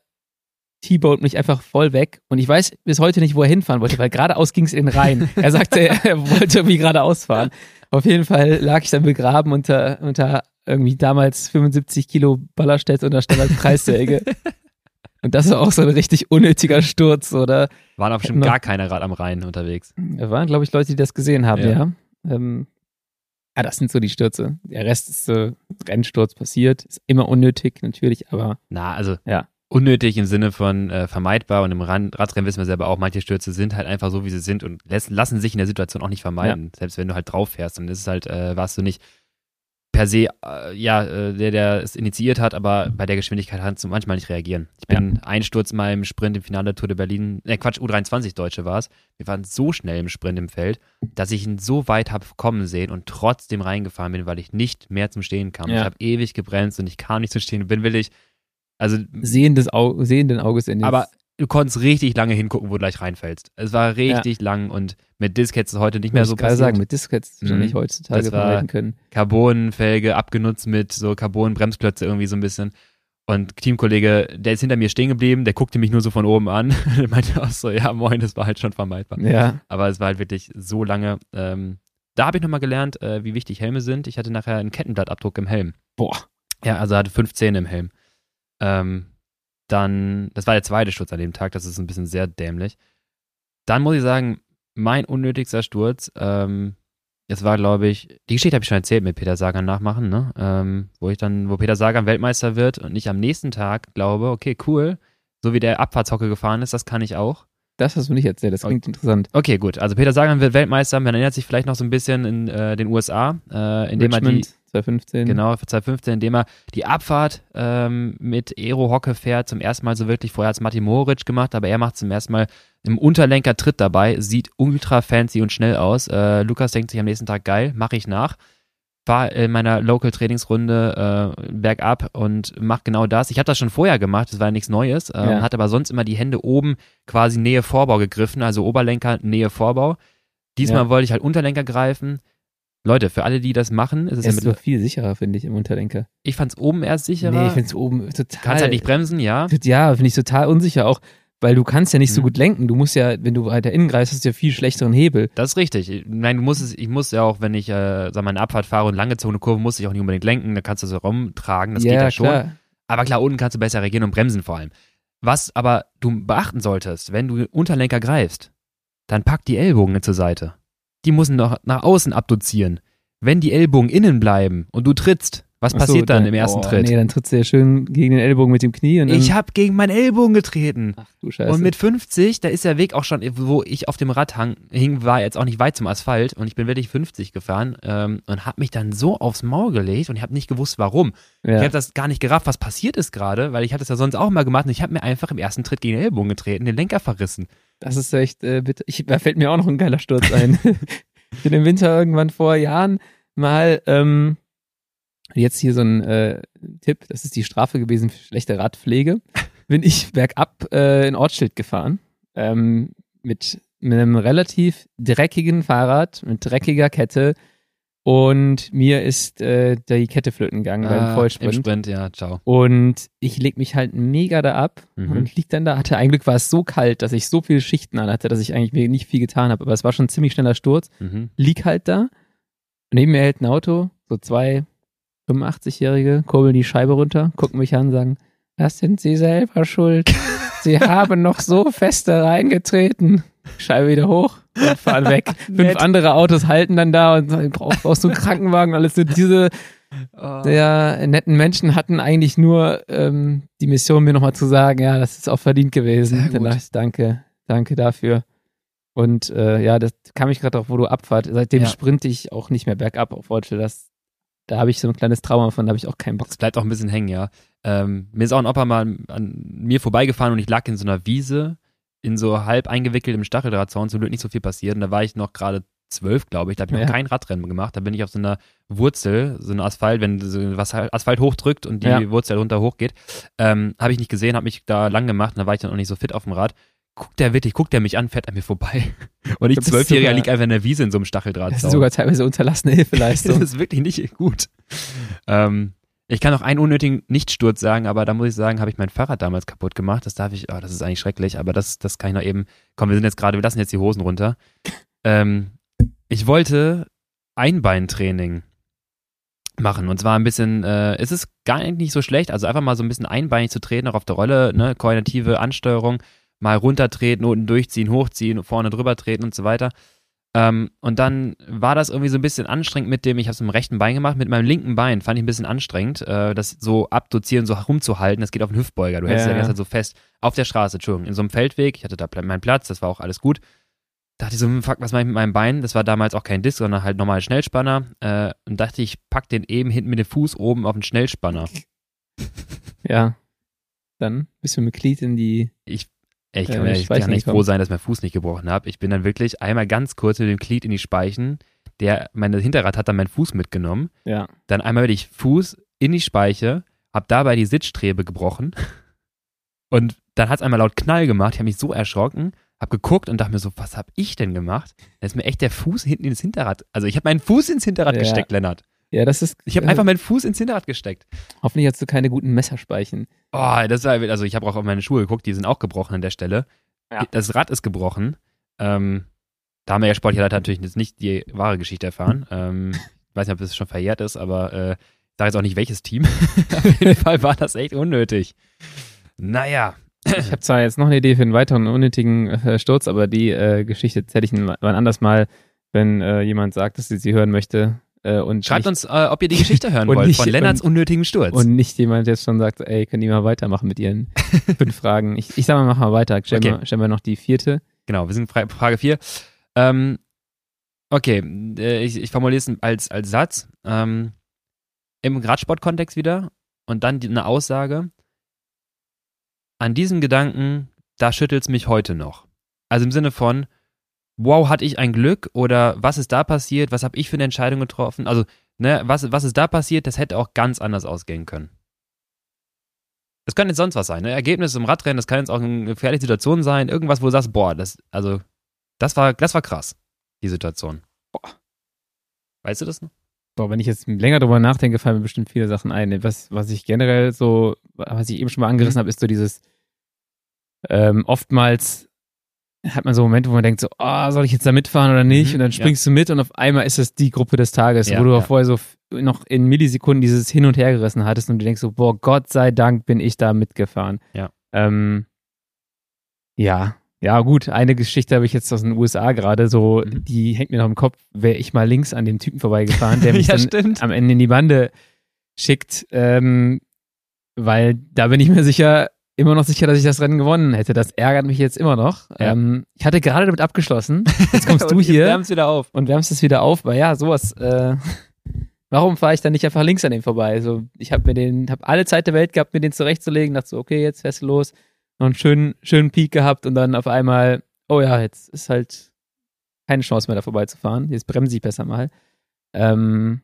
T-boat mich einfach voll weg. Und ich weiß bis heute nicht, wo er hinfahren wollte, weil geradeaus ging es in den Rhein. Er sagte, er wollte irgendwie geradeaus fahren. Auf jeden Fall lag ich dann begraben unter, unter irgendwie damals 75 Kilo Ballerstedt und der Standardpreissäge. und das war auch so ein richtig unnötiger Sturz, oder? Waren auch bestimmt Noch- gar keine Rad am Rhein unterwegs. Da waren, glaube ich, Leute, die das gesehen haben, Ja. ja. Ähm, ja, das sind so die Stürze. Der Rest ist äh, Rennsturz passiert. Ist immer unnötig, natürlich, aber Na, also Ja. Unnötig im Sinne von äh, vermeidbar und im Radrennen wissen wir selber auch, manche Stürze sind halt einfach so, wie sie sind und lässt, lassen sich in der Situation auch nicht vermeiden. Selbst wenn du halt drauf fährst, dann ist es halt, äh, warst du nicht per se, äh, ja, äh, der, der es initiiert hat, aber bei der Geschwindigkeit kannst du manchmal nicht reagieren. Ich bin ein Sturz mal im Sprint im Finale der Tour de Berlin, ne Quatsch, U23 Deutsche war es. Wir waren so schnell im Sprint im Feld, dass ich ihn so weit habe kommen sehen und trotzdem reingefahren bin, weil ich nicht mehr zum Stehen kam. Ja. Ich habe ewig gebremst und ich kam nicht zum Stehen. Bin willig, also sehendes Au sehenden Auges in aber du konntest richtig lange hingucken, wo du gleich reinfällst. Es war richtig lang und mit Disc hättest du heute nicht mehr Muss so ich gerade passiert. sagen, mit Disc hättest du Mhm. wahrscheinlich heutzutage vermeiden können. Carbonfelge abgenutzt mit so Carbon-Bremsklötze irgendwie so ein bisschen. Und Teamkollege, der ist hinter mir stehen geblieben, der guckte mich nur so von oben an. der meinte auch so, ja moin, das war halt schon vermeidbar. Ja, Aber es war halt wirklich so lange. Ähm, da habe ich nochmal gelernt, äh, wie wichtig Helme sind. Ich hatte nachher einen Kettenblattabdruck im Helm. boah. Ja, also hatte fünf Zähne im Helm. Ähm, dann, das war der zweite Sturz an dem Tag, das ist ein bisschen sehr dämlich. Dann muss ich sagen, mein unnötigster Sturz, ähm, es war, glaube ich, die Geschichte habe ich schon erzählt mit Peter Sagan nachmachen, ne? Ähm, wo ich dann, wo Peter Sagan Weltmeister wird und ich am nächsten Tag glaube, okay, cool, so wie der Abfahrtshocke gefahren ist, das kann ich auch. Das hast du nicht erzählt, das klingt okay. interessant. Okay, gut. Also Peter Sagan wird Weltmeister, man erinnert sich vielleicht noch so ein bisschen in äh, den USA, äh, indem Richmond, er die 2015. Genau, 2015, indem er die Abfahrt ähm, mit Aero-Hocke fährt, zum ersten Mal so wirklich. Vorher hat es Martin Moric gemacht, aber er macht zum ersten Mal im Unterlenker Tritt dabei, sieht ultra fancy und schnell aus. Äh, Lukas denkt sich am nächsten Tag, geil, mache ich nach. War in meiner Local-Trainingsrunde äh, bergab und mach genau das. Ich habe das schon vorher gemacht, das war ja nichts Neues, äh, ja. hat aber sonst immer die Hände oben quasi Nähe Vorbau gegriffen, also Oberlenker, Nähe Vorbau. Diesmal ja. wollte ich halt Unterlenker greifen. Leute, für alle, die das machen, ist es, ist ja viel sicherer, finde ich, im Unterlenker. Ich fand es oben erst sicherer. Nee, ich finde es oben total. Kannst halt nicht bremsen, ja. Ja, finde ich total unsicher. Auch weil du kannst ja nicht so mhm. gut lenken. Du musst ja, wenn du weiter innen greifst, hast du ja viel schlechteren Hebel. Das ist richtig. Nein, du musst es, ich muss ja auch, wenn ich, äh, sag mal, eine Abfahrt fahre und lange Zone Kurve, muss ich auch nicht unbedingt lenken. Da kannst du so rumtragen. Das ja, geht ja schon. Klar. Aber klar, unten kannst du besser reagieren und bremsen vor allem. Was aber du beachten solltest, wenn du Unterlenker greifst, dann pack die Ellbogen zur Seite. Die müssen noch nach außen abduzieren. Wenn die Ellbogen innen bleiben und du trittst, was so, passiert dann, dann, im ersten oh, Tritt? Nee, dann trittst du ja schön gegen den Ellbogen mit dem Knie. ich habe gegen meinen Ellbogen getreten. Ach du Scheiße. Und mit 50, da ist der Weg auch schon, wo ich auf dem Rad hang, hing, war jetzt auch nicht weit zum Asphalt und ich bin wirklich 50 gefahren ähm, und habe mich dann so aufs Maul gelegt und ich habe nicht gewusst, warum. Ja. Ich habe das gar nicht gerafft, was passiert ist gerade, weil ich hatte das ja sonst auch mal gemacht und ich habe mir einfach im ersten Tritt gegen den Ellbogen getreten, den Lenker verrissen. Das ist echt äh, bitte. Ich, da fällt mir auch noch ein geiler Sturz ein. ich bin im Winter irgendwann vor Jahren mal ähm, Jetzt hier so ein äh, Tipp, das ist die Strafe gewesen für schlechte Radpflege. Bin ich bergab äh, in Ortsschild gefahren ähm, mit, mit einem relativ dreckigen Fahrrad, mit dreckiger Kette und mir ist äh, die Kette flöten gegangen ah, beim Vollsprint. Im Sprint, ja, ciao. Und ich leg mich halt mega da ab mhm. und lieg dann da, hatte, ein Glück war es so kalt, dass ich so viele Schichten an hatte, dass ich eigentlich mir nicht viel getan habe, aber es war schon ein ziemlich schneller Sturz. Mhm. Lieg halt da, neben mir hält ein Auto, so zwei, 85-Jährige kurbeln die Scheibe runter, gucken mich an, sagen, das sind Sie selber schuld. Sie haben noch so feste reingetreten. Scheibe wieder hoch und fahren weg. Fünf andere Autos halten dann da und sagen, brauchst, brauchst du einen Krankenwagen, alles so diese oh. sehr netten Menschen hatten eigentlich nur ähm, die Mission, mir nochmal zu sagen, ja, das ist auch verdient gewesen. Ich, danke, danke dafür. Und äh, ja, das kam ich gerade auch, wo du abfahrt. Seitdem ja. sprinte ich auch nicht mehr bergab auf Wollte. Das da habe ich so ein kleines Trauma von, da habe ich auch keinen Bock. Es bleibt auch ein bisschen hängen, ja. Ähm, mir ist auch ein Opa mal an mir vorbeigefahren und ich lag in so einer Wiese, in so halb eingewickelt im Stacheldrahtzaun, zum Glück nicht so viel passiert. Und da war ich noch gerade zwölf, glaube ich. Da habe ich ja. noch kein Radrennen gemacht. Da bin ich auf so einer Wurzel, so einer Asphalt, wenn so was Asphalt hochdrückt und die ja. Wurzel runter hochgeht, ähm, habe ich nicht gesehen, habe mich da lang gemacht und da war ich dann auch nicht so fit auf dem Rad guckt der wirklich, guckt der mich an, fährt an mir vorbei. Und ich Zwölfjähriger liege einfach in der Wiese in so einem Stacheldraht. Das ist sogar teilweise unterlassene Hilfeleistung. das ist wirklich nicht gut. Ähm, ich kann noch einen unnötigen Nichtsturz sagen, aber da muss ich sagen, habe ich mein Fahrrad damals kaputt gemacht. Das darf ich, oh, das ist eigentlich schrecklich, aber das, das kann ich noch eben. Komm, wir sind jetzt gerade, wir lassen jetzt die Hosen runter. Ähm, ich wollte Einbeintraining machen. Und zwar ein bisschen, äh, es ist gar nicht so schlecht, also einfach mal so ein bisschen einbeinig zu treten, auch auf der Rolle, ne, koordinative Ansteuerung mal runtertreten, unten durchziehen, hochziehen, vorne drüber treten und so weiter. Ähm, und dann war das irgendwie so ein bisschen anstrengend mit dem, ich habe es mit dem rechten Bein gemacht, mit meinem linken Bein fand ich ein bisschen anstrengend, äh, das so abduzieren, so rumzuhalten. Das geht auf den Hüftbeuger. Du hältst ja, ja die ganze Zeit so fest auf der Straße, Entschuldigung, in so einem Feldweg. Ich hatte da meinen Platz, das war auch alles gut. Da dachte ich so, hm, fuck, was mache ich mit meinem Bein? Das war damals auch kein Disc, sondern halt normal Schnellspanner. Äh, und dachte ich, pack den eben hinten mit dem Fuß oben auf den Schnellspanner. Ja. Dann bist du mit Glied in die. Ich ich kann, ja, ich kann nicht froh sein, dass mein Fuß nicht gebrochen habe. Ich bin dann wirklich einmal ganz kurz mit dem Glied in die Speichen. Der, meine Hinterrad hat dann meinen Fuß mitgenommen. Ja. Dann einmal wirklich Fuß in die Speiche, hab dabei die Sitzstrebe gebrochen. Und dann hat es einmal laut Knall gemacht. Ich habe mich so erschrocken, hab geguckt und dachte mir so, was hab ich denn gemacht? Da ist mir echt der Fuß hinten ins Hinterrad. Also ich habe meinen Fuß ins Hinterrad ja. gesteckt, Lennart. Ja, das ist. Ich habe äh, einfach meinen Fuß ins Hinterrad gesteckt. Hoffentlich hast du keine guten Messerspeichen. Oh, das war, also ich habe auch auf meine Schuhe geguckt, die sind auch gebrochen an der Stelle. Ja. Das Rad ist gebrochen. Ähm, da haben wir ja Sportleiter natürlich jetzt nicht die wahre Geschichte erfahren. Ähm, ich weiß nicht, ob das schon verjährt ist, aber äh, ich sage jetzt auch nicht welches Team. auf jeden Fall war das echt unnötig. Naja. Ich habe zwar jetzt noch eine Idee für einen weiteren unnötigen äh, Sturz, aber die äh, Geschichte erzähle ich wann anders mal. wenn äh, jemand sagt, dass sie sie hören möchte. Äh, und Schreibt nicht, uns, äh, ob ihr die Geschichte hören wollt nicht- von Lennarts und- unnötigem Sturz. und nicht jemand jetzt schon sagt, ey, können die mal weitermachen mit ihren fünf Fragen. Ich, ich sag mal, mach mal weiter. Stellen, Okay. wir, stellen wir noch die vierte. Genau, wir sind Fra Frage 4. Ähm, okay, äh, ich, ich formuliere es als, als Satz. Ähm, Im Radsport-Kontext wieder und dann die, eine Aussage. An diesem Gedanken, da schüttelt es mich heute noch. Also im Sinne von, wow, hatte ich ein Glück oder was ist da passiert, was habe ich für eine Entscheidung getroffen? Also, ne, was, was ist da passiert, das hätte auch ganz anders ausgehen können. Es kann jetzt sonst was sein, ne? Ergebnis im Radrennen, das kann jetzt auch eine gefährliche Situation sein, irgendwas, wo du sagst, boah, das, also, das war, das war krass, die Situation. Boah. Weißt du das noch? Boah, wenn ich jetzt länger drüber nachdenke, fallen mir bestimmt viele Sachen ein. Was, was ich generell so, was ich eben schon mal angerissen habe, ist so dieses, ähm, oftmals hat man so Momente, wo man denkt so, ah, soll ich jetzt da mitfahren oder nicht? Mhm, und dann springst du mit und auf einmal ist es die Gruppe des Tages, Ja, wo du ja. auch vorher so noch in Millisekunden dieses Hin- und Hergerissen hattest und du denkst so, boah, Gott sei Dank bin ich da mitgefahren. Ja. Ähm, ja, ja, gut, eine Geschichte habe ich jetzt aus den USA gerade, so, Mhm. die hängt mir noch im Kopf, wäre ich mal links an dem Typen vorbeigefahren, der mich ja, dann stimmt. am Ende in die Bande schickt, ähm, weil da bin ich mir sicher, immer noch sicher, dass ich das Rennen gewonnen hätte. Das ärgert mich jetzt immer noch. Ja. Ähm, ich hatte gerade damit abgeschlossen. Jetzt kommst du hier wärmt's wieder auf. und wärmst es wieder auf, weil ja, sowas, äh, warum fahre ich dann nicht einfach links an dem vorbei? Also ich habe mir den, habe alle Zeit der Welt gehabt, mir den zurechtzulegen, dachte so, okay, jetzt fährst du los, noch einen schönen, schönen Peak gehabt und dann auf einmal, oh ja, jetzt ist halt keine Chance mehr da vorbeizufahren. Jetzt bremse ich besser mal. Ähm,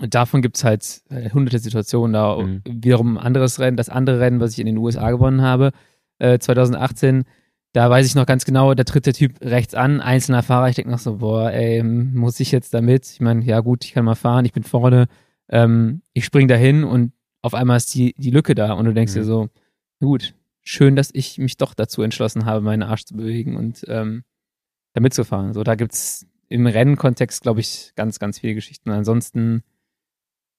und davon gibt's halt äh, hunderte Situationen. Da Mhm. wiederum ein anderes Rennen, das andere Rennen, was ich in den USA gewonnen habe, äh, 2018, da weiß ich noch ganz genau, da tritt der Typ rechts an, einzelner Fahrer. Ich denke noch so, boah, ey, muss ich jetzt damit? Ich meine, ja gut, ich kann mal fahren, ich bin vorne, ähm, ich spring da hin und auf einmal ist die, die Lücke da und du denkst Mhm. dir so, gut, schön, dass ich mich doch dazu entschlossen habe, meinen Arsch zu bewegen und ähm, da mitzufahren. So, da gibt's im Rennkontext, glaube ich, ganz, ganz viele Geschichten. Ansonsten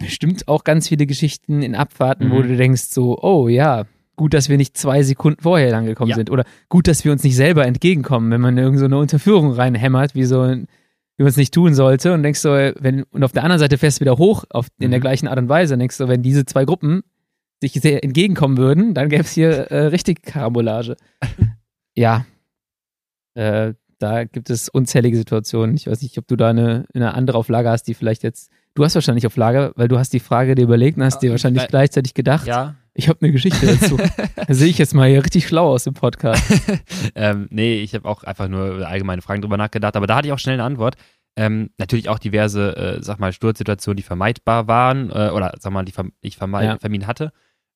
bestimmt auch ganz viele Geschichten in Abfahrten, wo Mhm. du denkst so, oh ja, gut, dass wir nicht zwei Sekunden vorher lang gekommen Ja. sind. Oder gut, dass wir uns nicht selber entgegenkommen, wenn man irgend so eine Unterführung reinhämmert, wie so ein, wie man es nicht tun sollte und denkst so, wenn, und auf der anderen Seite fährst du wieder hoch auf, in der Mhm. gleichen Art und Weise und denkst so, wenn diese zwei Gruppen sich sehr entgegenkommen würden, dann gäbe es hier äh, richtig Karambolage. ja. Äh, da gibt es unzählige Situationen. Ich weiß nicht, ob du da eine, eine andere auf Lager hast, die vielleicht jetzt. Du hast wahrscheinlich auf Lager, weil du hast die Frage dir überlegt und hast dir Ah, wahrscheinlich gleichzeitig gedacht, Ja. ich habe eine Geschichte dazu. da sehe ich jetzt mal hier richtig schlau aus im Podcast. ähm, nee, ich habe auch einfach nur allgemeine Fragen drüber nachgedacht, aber da hatte ich auch schnell eine Antwort. Ähm, natürlich auch diverse, äh, sag mal, Sturzsituationen, die vermeidbar waren, äh, oder sag mal, die verm ich vermeid Ja. vermieden hatte.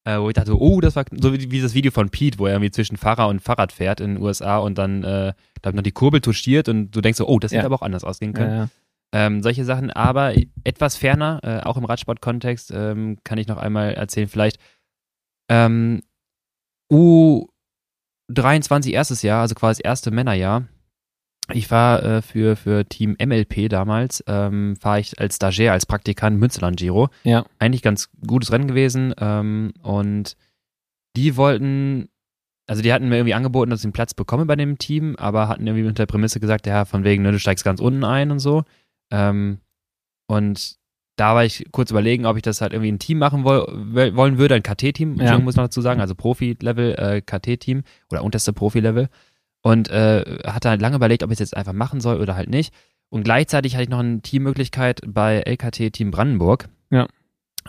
Äh, wo ich dachte, oh, das war so wie, das Video von Pete, wo er irgendwie zwischen Fahrer und Fahrrad fährt in den USA und dann äh, da noch die Kurbel touchiert und du denkst so, oh, das hätte Ja. aber auch anders ausgehen können. Ja. Ähm, solche Sachen, aber etwas ferner, äh, auch im Radsport-Kontext, ähm, kann ich noch einmal erzählen, vielleicht ähm, U23 erstes Jahr, also quasi das erste Männerjahr. Ich war äh, für, für Team MLP damals, ähm, fahre ich als Stagiaire, als Praktikant Münsterland Giro. Ja. Eigentlich ganz gutes Rennen gewesen ähm, und die wollten, also die hatten mir irgendwie angeboten, dass ich einen Platz bekomme bei dem Team, aber hatten irgendwie unter der Prämisse gesagt, ja, von wegen, ne, du steigst ganz unten ein und so. Ähm, und da war ich kurz überlegen, ob ich das halt irgendwie ein Team machen woll, woll- wollen würde, ein KT-Team, Ja. muss man dazu sagen, also Profi-Level, äh, KT-Team oder unterste Profi-Level. Und äh, hatte halt lange überlegt, ob ich es jetzt einfach machen soll oder halt nicht. Und gleichzeitig hatte ich noch eine Teammöglichkeit bei LKT Team Brandenburg. Ja.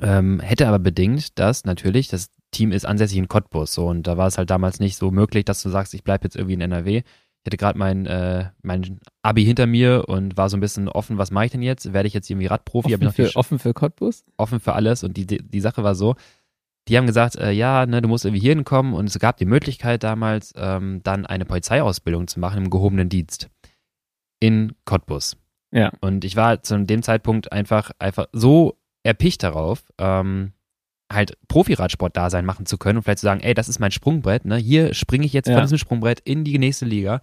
Ähm, hätte aber bedingt, dass natürlich das Team ist ansässig in Cottbus so und da war es halt damals nicht so möglich, dass du sagst, ich bleibe jetzt irgendwie in NRW. Hatte gerade mein, äh, mein Abi hinter mir und war so ein bisschen offen, was mache ich denn jetzt? Werde ich jetzt irgendwie Radprofi? Offen für, offen für Cottbus? offen für alles und die, die, die Sache war so, die haben gesagt, äh, ja, ne, du musst irgendwie hier hinkommen und es gab die Möglichkeit damals, ähm, dann eine Polizeiausbildung zu machen im gehobenen Dienst in Cottbus. Ja. Und ich war zu dem Zeitpunkt einfach, einfach so erpicht darauf, ähm, halt Profiradsport-Dasein machen zu können und vielleicht zu sagen, ey, das ist mein Sprungbrett, ne? Hier springe ich jetzt Ja. von diesem Sprungbrett in die nächste Liga.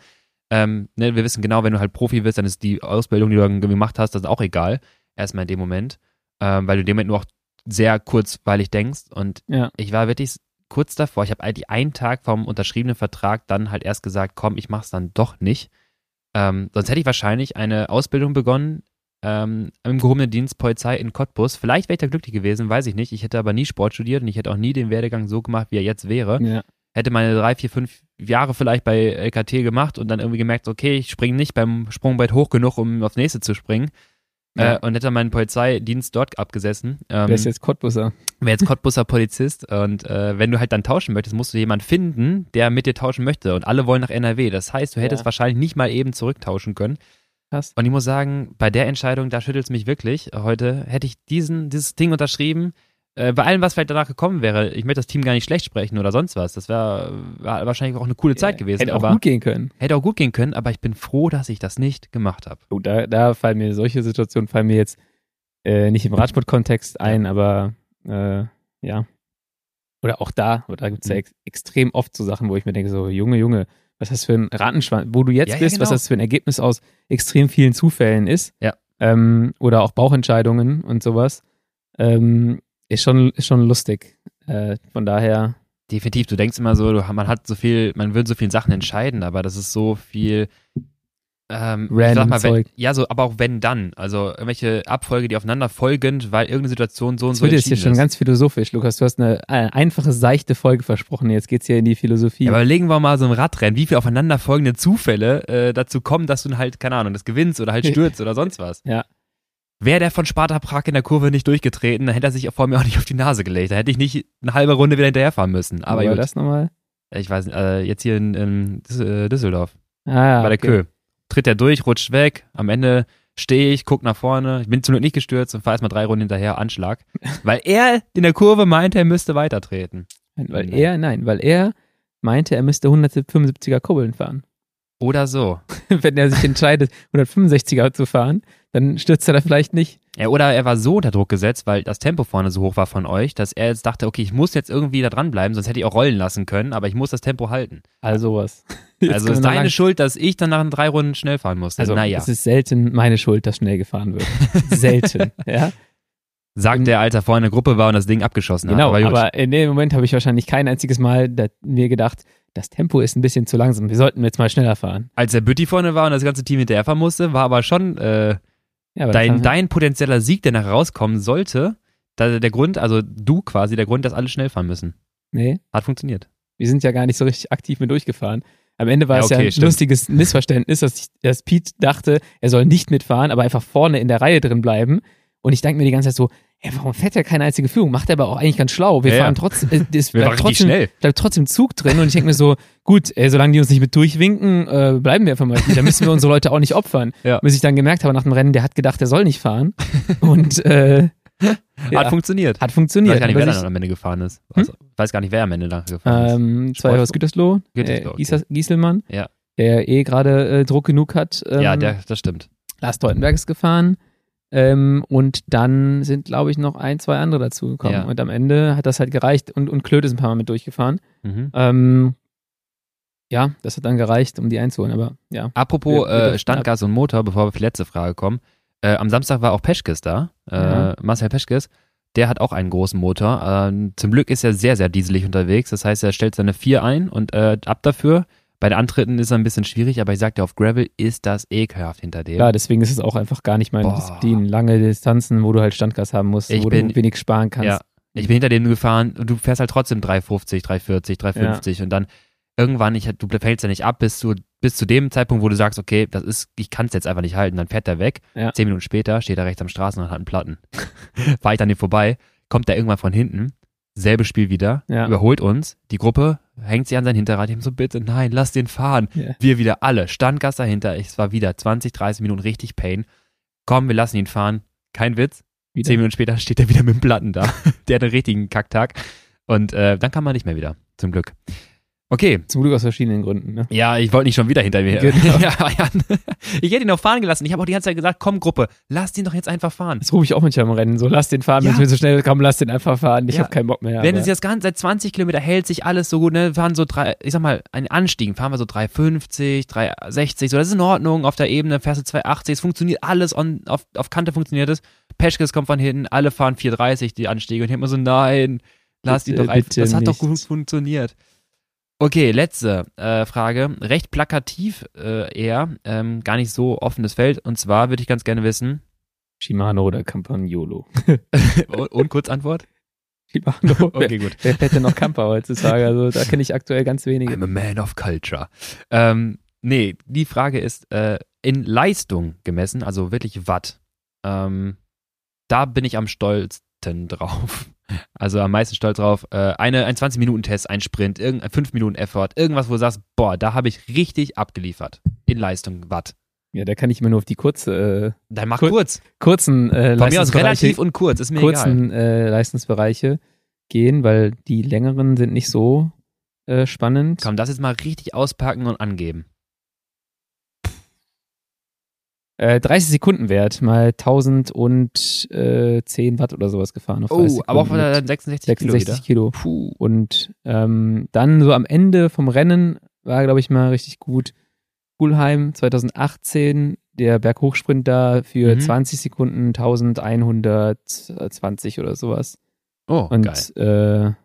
Ähm, ne, wir wissen genau, wenn du halt Profi bist, dann ist die Ausbildung, die du dann gemacht hast, das ist auch egal. Erstmal in dem Moment. Ähm, weil du in dem Moment nur auch sehr kurzweilig denkst. Und Ja. ich war wirklich kurz davor, ich habe eigentlich einen Tag vom unterschriebenen Vertrag dann halt erst gesagt, komm, ich mach's dann doch nicht. Ähm, sonst hätte ich wahrscheinlich eine Ausbildung begonnen ähm, im gehobenen Dienst Polizei in Cottbus. Vielleicht wäre ich da glücklich gewesen, weiß ich nicht. Ich hätte aber nie Sport studiert und ich hätte auch nie den Werdegang so gemacht, wie er jetzt wäre. Ja. Hätte meine drei, vier, fünf Jahre vielleicht bei LKT gemacht und dann irgendwie gemerkt, okay, ich springe nicht beim Sprungbrett hoch genug, um aufs nächste zu springen. Ja. Äh, und hätte meinen Polizeidienst dort abgesessen. Ähm, Wer ist jetzt Cottbusser? wäre jetzt Cottbusser Polizist und äh, wenn du halt dann tauschen möchtest, musst du jemanden finden, der mit dir tauschen möchte und alle wollen nach NRW. Das heißt, du hättest Ja. wahrscheinlich nicht mal eben zurücktauschen können. Krass. Und ich muss sagen, bei der Entscheidung, da schüttelt es mich wirklich. Heute hätte ich diesen, dieses Ding unterschrieben. Äh, bei allem, was vielleicht danach gekommen wäre, ich möchte das Team gar nicht schlecht sprechen oder sonst was. Das wäre wär wahrscheinlich auch eine coole Zeit gewesen. Hätte auch aber gut gehen können. hätte auch gut gehen können, aber ich bin froh, dass ich das nicht gemacht habe. Oh, da, da fallen mir solche Situationen fallen mir jetzt äh, nicht im Radsport-Kontext ein, aber äh, ja. Oder auch da, oder da gibt es ja Mhm. ex extrem oft so Sachen, wo ich mir denke, so, Junge, Junge, was das für ein Rattenschwanz, wo du jetzt Ja, ja, bist, was genau. das für ein Ergebnis aus extrem vielen Zufällen ist. Ja. Ähm, oder auch Bauchentscheidungen und sowas. Ähm, ist schon, ist schon lustig. Äh, von daher, Definitiv, du denkst immer so, du, man hat so viel, man will so viele Sachen entscheiden, aber das ist so viel ähm, Random mal, wenn, ja, so, aber auch wenn dann. Also irgendwelche Abfolge, die aufeinander folgend, weil irgendeine Situation so und das so wird jetzt hier schon ganz philosophisch, Lukas. Du hast eine, äh, einfache, seichte Folge versprochen. Jetzt geht's hier in die Philosophie. Ja, aber legen wir mal so ein Radrennen, wie viele aufeinander folgende Zufälle äh, dazu kommen, dass du halt, keine Ahnung, das gewinnst oder halt stürzt oder sonst was. Ja. Wäre der von Sparta Prag in der Kurve nicht durchgetreten, dann hätte er sich vor mir auch nicht auf die Nase gelegt. Da hätte ich nicht eine halbe Runde wieder hinterherfahren müssen. Aber war das nochmal? ich weiß nicht, äh, jetzt hier in, in äh, Düsseldorf. Ah, ja, bei der okay. Kö. Tritt er durch, rutscht weg, am Ende stehe ich, guck nach vorne, ich bin zum Glück nicht gestürzt und fahre erstmal drei Runden hinterher, Anschlag. Weil er in der Kurve meinte, er müsste weitertreten. Nein, Weil Nein. er, nein, weil er meinte, er müsste 175er Kurbeln fahren. Oder so. Wenn er sich entscheidet, 165er zu fahren, dann stürzt er da vielleicht nicht. Ja, oder er war so unter Druck gesetzt, weil das Tempo vorne so hoch war von euch, dass er jetzt dachte, okay, ich muss jetzt irgendwie da dranbleiben, sonst hätte ich auch rollen lassen können, aber ich muss das Tempo halten. Also sowas. Jetzt also ist deine lang- Schuld, dass ich dann nach drei Runden schnell fahren musste. Also naja, es ist selten meine Schuld, dass schnell gefahren wird. selten, ja. sagt der, als er vorne in der Gruppe war und das Ding abgeschossen Genau, hat. gut. aber in dem Moment habe ich wahrscheinlich kein einziges Mal mir gedacht, das Tempo ist ein bisschen zu langsam. Wir sollten jetzt mal schneller fahren. als der Bütti vorne war und das ganze Team hinterherfahren musste, war aber schon äh, Ja, aber dein, dein potenzieller Sieg, der nachher rauskommen sollte, der Grund, also du quasi, der Grund, dass alle schnell fahren müssen. Nee, Hat funktioniert. wir sind ja gar nicht so richtig aktiv mit durchgefahren. Am Ende war Ja, es ja ein stimmt. lustiges Missverständnis, dass, ich, dass Pete dachte, er soll nicht mitfahren, aber einfach vorne in der Reihe drin bleiben. Und ich denke mir die ganze Zeit so, ey, warum fährt er keine einzige Führung? Macht er aber auch eigentlich ganz schlau. Wir Ja, fahren trotzdem, äh, es bleibt trotzdem, schnell. bleibt trotzdem Zug drin. Und ich denke mir so, gut, ey, solange die uns nicht mit durchwinken, äh, bleiben wir einfach mal. Da müssen wir unsere Leute auch nicht opfern. Ja. Bis ich dann gemerkt habe nach dem Rennen, der hat gedacht, er soll nicht fahren. Und äh, ja, Hat funktioniert. hat Ich funktioniert. weiß gar nicht, wer dann am Ende gefahren ist. Also, ich weiß gar nicht, wer am Ende nachher gefahren ist. ähm, zwei Sportflug? aus Gütersloh, Gütersloh, äh, Gieselmann, Ja. der eh gerade äh, Druck genug hat. Ähm, ja, der, das stimmt. Lars Teutenberg ist gefahren. Ähm, und dann sind, glaube ich, noch ein, zwei andere dazugekommen. Ja. Und am Ende hat das halt gereicht und, und Klöte ist ein paar Mal mit durchgefahren. Mhm. Ähm, ja, das hat dann gereicht, um die einzuholen, aber ja. Apropos äh, Standgas und Motor, bevor wir auf die letzte Frage kommen. Äh, am Samstag war auch Peschkes da, äh, Ja. Marcel Peschkes. Der hat auch einen großen Motor. Ähm, zum Glück ist er sehr, sehr dieselig unterwegs. Das heißt, er stellt seine 4 ein und äh, ab dafür. Bei den Antritten ist er ein bisschen schwierig, aber ich sagte, auf Gravel ist das ekelhaft hinter dem. Klar, deswegen ist es auch einfach gar nicht meine Boah. Disziplin. Lange Distanzen, wo du halt Standgas haben musst, Ich wo bin- du wenig sparen kannst. Ja, ich bin hinter dem gefahren und du fährst halt trotzdem 350, 340, 350 und dann irgendwann, ich, du fällst ja nicht ab bis zu, bis zu dem Zeitpunkt, wo du sagst, okay, das ist, ich kann es jetzt einfach nicht halten, dann fährt er weg. Ja. Zehn Minuten später steht er rechts am Straßenrand und hat einen Platten. Fahr ich an dem vorbei, kommt er irgendwann von hinten, selbes Spiel wieder, Ja. überholt uns, die Gruppe hängt sich an sein Hinterrad, ihm so, bitte, nein, lass den fahren. Ja. Wir wieder alle, Standgas dahinter, es war wieder 20, 30 Minuten richtig Pain. Komm, wir lassen ihn fahren. Kein Witz, Wieder. Zehn Minuten später steht er wieder mit dem Platten da. Der hat einen richtigen Kacktag. Und äh, dann kann man nicht mehr wieder. Zum Glück. Okay. Zum Glück aus verschiedenen Gründen. Ne? Ja, ich wollte nicht schon wieder hinter mir. Genau. ja, ja. Ich hätte ihn auch fahren gelassen. Ich habe auch die ganze Zeit gesagt, komm Gruppe, lass den doch jetzt einfach fahren. Das rufe ich auch manchmal im Rennen. So, lass den fahren, Ja. wenn wir so schnell kommen, lass den einfach fahren. Ich Ja. habe keinen Bock mehr. Wenn es jetzt ganz seit 20 Kilometer hält sich alles so gut, ne, wir fahren so drei, ich sag mal, einen Anstiegen, fahren wir so 350, 360, so, das ist in Ordnung, auf der Ebene fährst du 280, es funktioniert alles, on, auf, auf Kante funktioniert es, Peschkes kommt von hinten, alle fahren 430 die Anstiege und ich mir so, nein, lass die doch einfach, das hat doch gut funktioniert. Okay, letzte äh, Frage. Recht plakativ äh, eher, ähm, gar nicht so offenes Feld. Und zwar würde ich ganz gerne wissen. Shimano oder Campagnolo? und, und Kurzantwort? Shimano. Okay, gut. Wer fährt denn noch Camper heutzutage? Also da kenne ich aktuell ganz wenige. I'm a man of culture. Ähm, nee, die Frage ist, äh, in Leistung gemessen, also wirklich Watt, ähm, da bin ich am stolzsten drauf. Also am meisten stolz drauf. Äh, eine, ein 20-Minuten-Test, ein Sprint, irgendein 5-Minuten-Effort, irgendwas, wo du sagst, boah, da habe ich richtig abgeliefert. In Leistung, Watt. Ja, da kann ich immer nur auf die kurze, äh, Dann mach Kur- kurz. kurzen äh, Von mir aus Leistungsbereiche- relativ und kurz, ist mir kurzen egal. äh, Leistungsbereiche gehen, weil die längeren sind nicht so äh, spannend. Komm, das jetzt mal richtig auspacken und angeben. Äh, 30 Sekunden Wert, mal 1010 Watt oder sowas gefahren auf 30 Oh, aber auch Sekunden von mit der 66, 66 Kilo Kilo. wieder. Puh. Und ähm, dann so am Ende vom Rennen war, glaube ich, mal richtig gut. Pulheim 2018, der Berghochsprint da für Mhm. 20 Sekunden 1120 oder sowas. Oh, Und geil.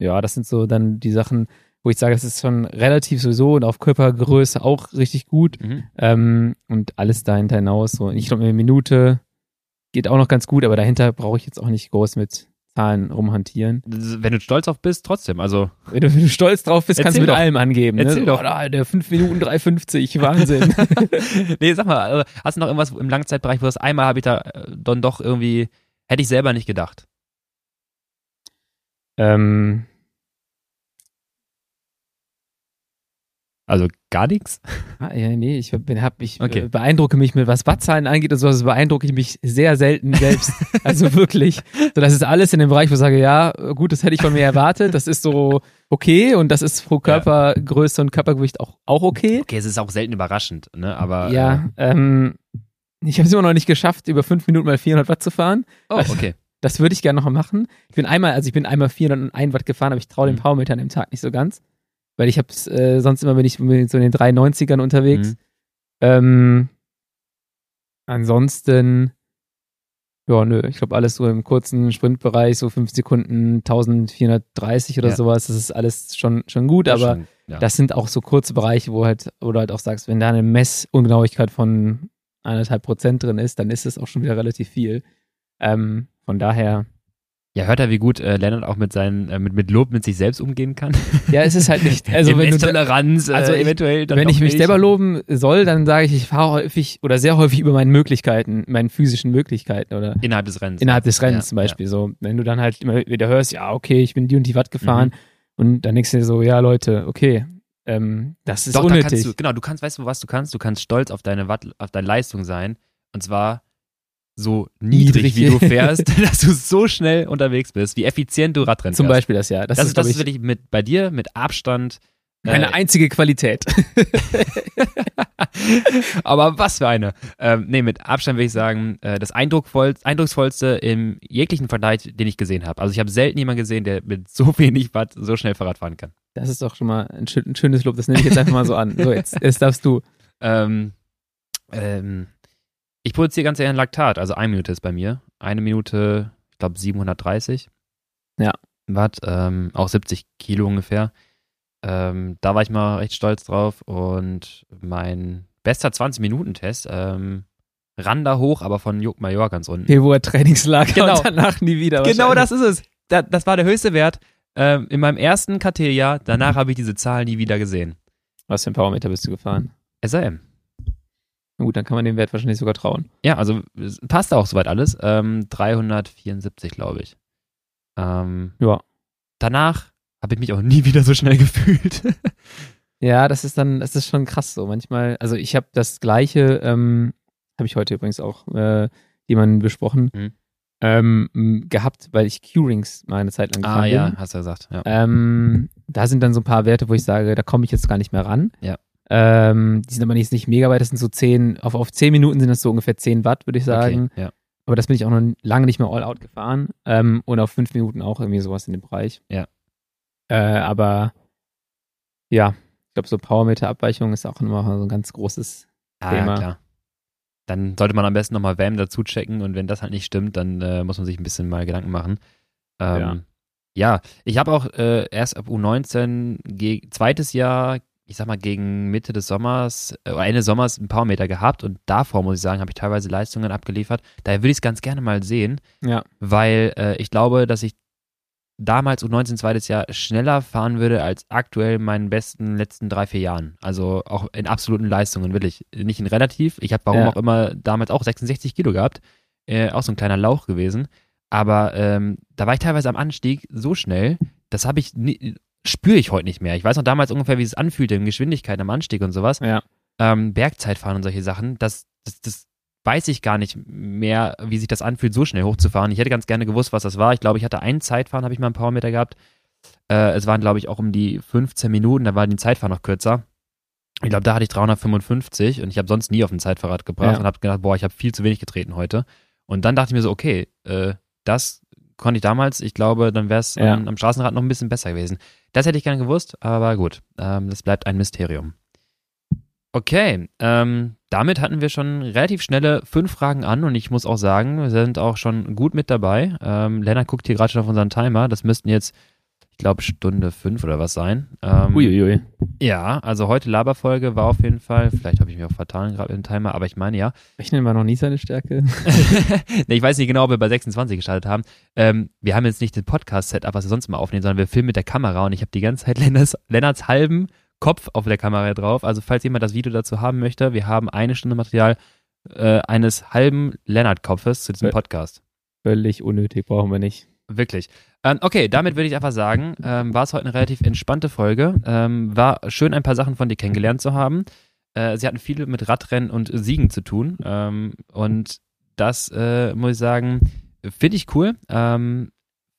äh, ja, das sind so dann die Sachen, wo ich sage, das ist schon relativ sowieso und auf Körpergröße auch richtig gut. Mhm. Ähm, und alles dahinter hinaus. So, ich glaube, eine Minute geht auch noch ganz gut, aber dahinter brauche ich jetzt auch nicht groß mit Zahlen rumhantieren. Wenn du stolz auf bist, trotzdem. Also, Wenn du, wenn du stolz drauf bist, kannst du mit doch. allem angeben. Ne? Erzähl doch. Oh, da, der 5 Minuten 3,50, Wahnsinn. nee, sag mal, also, hast du noch irgendwas im Langzeitbereich, wo das einmal habe ich da äh, dann doch irgendwie, hätte ich selber nicht gedacht. ähm, Also gar nichts? ah, ja, nee, ich, bin, hab, ich Okay. äh, beeindrucke mich mit, was Wattzahlen angeht und sowas, beeindrucke ich mich sehr selten selbst. also wirklich. So, das ist alles in dem Bereich, wo ich sage, ja, gut, das hätte ich von mir erwartet. Das ist so okay und das ist pro Körpergröße und Körpergewicht auch, auch okay. Okay, es ist auch selten überraschend, ne? Aber. Ja, ähm, ich habe es immer noch nicht geschafft, über fünf Minuten mal 400 Watt zu fahren. Äh, oh, okay. Das würde ich gerne noch mal machen. Ich bin einmal, also ich bin einmal 401 Watt gefahren, aber ich traue den Mhm. Powermeter an dem Tag nicht so ganz. Weil ich habe äh, sonst immer bin ich so in den 390ern unterwegs. Mhm. Ähm, ansonsten, ja, nö, ich glaube alles so im kurzen Sprintbereich, so 5 Sekunden, 1430 oder Ja. sowas, das ist alles schon, schon gut, Das aber schon, ja. das sind auch so kurze Bereiche, wo halt, wo du halt auch sagst, wenn da eine Messungenauigkeit von eineinhalb Prozent drin ist, dann ist es auch schon wieder relativ viel. Ähm, von daher, ja, hört er, wie gut äh, Lennart auch mit seinen, äh, mit, mit Lob mit sich selbst umgehen kann? ja, es ist halt nicht, also wenn du, Toleranz, äh, also ich- eventuell dann wenn ich mich nicht. selber loben soll, dann sage ich, ich fahre häufig oder sehr häufig über meine Möglichkeiten, meinen physischen Möglichkeiten oder Innerhalb des Rennens. innerhalb des Rennens Ja, zum Beispiel. So, wenn du dann halt immer wieder hörst, ja, okay, ich bin die und die Watt gefahren und dann denkst du dir so, ja, Leute, okay, ähm, das ist Doch, da unnötig. kannst du, genau, du kannst, weißt du, was du kannst? Du kannst stolz auf deine Watt, auf deine Leistung sein. Und zwar so niedrig, Niedrig. wie du fährst, dass du so schnell unterwegs bist, wie effizient du Radrennen zum fährst. Beispiel das ja. Das, Das, ist, das ist ich, wirklich mit, bei dir mit Abstand. meine äh, einzige Qualität. aber was für eine. Ähm, nee, mit Abstand würde ich sagen, äh, das eindruckvoll, eindrucksvollste im jeglichen Vergleich, den ich gesehen habe. Also ich habe selten jemanden gesehen, der mit so wenig Watt so schnell Fahrrad fahren kann. Das ist doch schon mal ein, schön, ein schönes Lob. Das nehme ich jetzt einfach mal so an. So, jetzt, jetzt darfst du. Ähm, ähm, ich produziere ganz eher ein Laktat, also eine Minute ist bei mir. Eine Minute, ich glaube 730. Ja. Watt, ähm, auch 70 Kilo ungefähr. Ähm, da war ich mal recht stolz drauf und mein bester 20-Minuten-Test, ähm, ran da hoch, aber von Juk Major ganz unten. Februar Trainingslager Genau. und danach nie wieder. Genau das ist es. Da, das war der höchste Wert ähm, in meinem ersten KT-Jahr. Danach habe ich diese Zahl nie wieder gesehen. Was für ein Powermeter bist du gefahren? SRM. Na gut, dann kann man dem Wert wahrscheinlich sogar trauen. Ja, also passt auch soweit alles. Ähm, 374, glaube ich. Ähm, Ja. Danach habe ich mich auch nie wieder so schnell gefühlt. Ja, das ist dann, das ist schon krass so. Manchmal, also ich habe das gleiche, ähm, habe ich heute übrigens auch äh, jemanden besprochen, Mhm. ähm, gehabt, weil ich Q-Rings mal eine Zeit lang gefahren ah ja, bin. hast du gesagt. Ja. Ähm, da sind dann so ein paar Werte, wo ich sage, da komme ich jetzt gar nicht mehr ran. Ja. Ähm, die sind aber nicht, nicht mega weit, das sind so 10, auf, auf 10 Minuten sind das so ungefähr 10 Watt, würde ich sagen. Okay, ja. Aber das bin ich auch noch lange nicht mehr all out gefahren. Ähm, und auf 5 Minuten auch irgendwie sowas in dem Bereich. Ja. Äh, aber ja, ich glaube, so Powermeter-Abweichung ist auch immer so ein ganz großes Ah, ja, Thema. klar. Dann sollte man am besten nochmal WAM dazu checken und wenn das halt nicht stimmt, dann äh, muss man sich ein bisschen mal Gedanken machen. Ähm, Ja. Ja, ich habe auch äh, erst ab U19 zweites Jahr, ich sag mal gegen Mitte des Sommers, äh, Ende Sommers ein paar Meter gehabt und davor muss ich sagen, habe ich teilweise Leistungen abgeliefert. Daher würde ich es ganz gerne mal sehen, Ja. weil äh, ich glaube, dass ich damals U19 zweites Jahr schneller fahren würde als aktuell meinen besten letzten drei, vier Jahren. Also auch in absoluten Leistungen, wirklich. Nicht in relativ. Ich habe warum Ja. auch immer damals auch 66 Kilo gehabt. Äh, auch so ein kleiner Lauch gewesen. Aber ähm, da war ich teilweise am Anstieg so schnell, das habe ich nie, spüre ich heute nicht mehr. Ich weiß noch damals ungefähr, wie es anfühlte in Geschwindigkeit am Anstieg und sowas. Ja. Ähm, Bergzeitfahren und solche Sachen, das, das, das weiß ich gar nicht mehr, wie sich das anfühlt, so schnell hochzufahren. Ich hätte ganz gerne gewusst, was das war. Ich glaube, ich hatte ein Zeitfahren, habe ich mal ein paar Meter gehabt. Äh, es waren, glaube ich, auch um die 15 Minuten, da war die Zeitfahren noch kürzer. Ich glaube, da hatte ich 355 und ich habe sonst nie auf ein Zeitfahrrad gebracht Ja. und habe gedacht, boah, ich habe viel zu wenig getreten heute. Und dann dachte ich mir so, okay, äh, das konnte ich damals. Ich glaube, dann wäre es Ja. am, am Straßenrad noch ein bisschen besser gewesen. Das hätte ich gerne gewusst, aber gut, ähm, das bleibt ein Mysterium. Okay, ähm, damit hatten wir schon relativ schnelle fünf Fragen an und ich muss auch sagen, wir sind auch schon gut mit dabei. Ähm, Lennart guckt hier gerade schon auf unseren Timer. Das müssten jetzt, glaube, Stunde fünf oder was sein. Ähm, Uiuiui. ja, also heute Laberfolge war auf jeden Fall, vielleicht habe ich mich auch vertan gerade mit dem Timer, aber ich meine ja. Rechnen war noch nie seine Stärke. nee, ich weiß nicht genau, ob wir bei 26 gestartet haben. Ähm, wir haben jetzt nicht den Podcast-Setup, was wir sonst mal aufnehmen, sondern wir filmen mit der Kamera und ich habe die ganze Zeit Lennarts, Lennarts halben Kopf auf der Kamera drauf. Also falls jemand das Video dazu haben möchte, wir haben eine Stunde Material äh, eines halben Lennart-Kopfes zu diesem. Podcast. Völlig unnötig, brauchen wir nicht. Wirklich. Ähm, okay, damit würde ich einfach sagen, ähm, war es heute eine relativ entspannte Folge. Ähm, war schön, ein paar Sachen von dir kennengelernt zu haben. Äh, sie hatten viel mit Radrennen und Siegen zu tun. Ähm, und das, äh, muss ich sagen, finde ich cool. Ähm,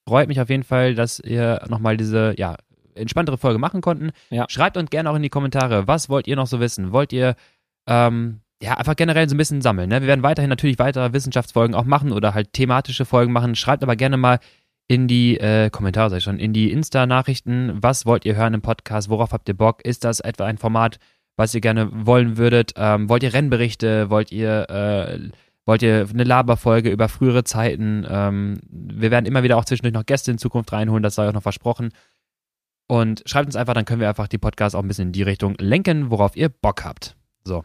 freut mich auf jeden Fall, dass ihr nochmal diese, ja, entspanntere Folge machen konnten. Ja. Schreibt uns gerne auch in die Kommentare, was wollt ihr noch so wissen? Wollt ihr, ähm, ja, einfach generell so ein bisschen sammeln. Ne? Wir werden weiterhin natürlich weitere Wissenschaftsfolgen auch machen oder halt thematische Folgen machen. Schreibt aber gerne mal in die äh, Kommentare, sag ich schon, in die Insta-Nachrichten. Was wollt ihr hören im Podcast? Worauf habt ihr Bock? Ist das etwa ein Format, was ihr gerne wollen würdet? Ähm, wollt ihr Rennberichte? Wollt ihr, äh, wollt ihr eine Laberfolge über frühere Zeiten? Ähm, wir werden immer wieder auch zwischendurch noch Gäste in Zukunft reinholen, das sei auch noch versprochen. Und schreibt uns einfach, dann können wir einfach die Podcasts auch ein bisschen in die Richtung lenken, worauf ihr Bock habt. So.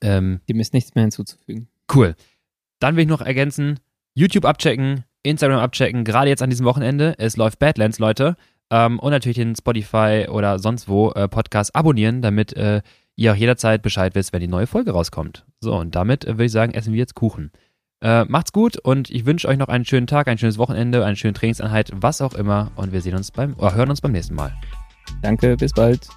Ähm, Dem ist nichts mehr hinzuzufügen. Cool. Dann will ich noch ergänzen, YouTube abchecken, Instagram abchecken, gerade jetzt an diesem Wochenende. Es läuft Badlands, Leute. Ähm, und natürlich den Spotify oder sonst wo äh, Podcast abonnieren, damit äh, ihr auch jederzeit Bescheid wisst, wenn die neue Folge rauskommt. So, und damit äh, würde ich sagen, essen wir jetzt Kuchen. Äh, macht's gut und ich wünsche euch noch einen schönen Tag, ein schönes Wochenende, eine schöne Trainingseinheit, was auch immer. Und wir sehen uns beim, oder hören uns beim nächsten Mal. Danke, bis bald.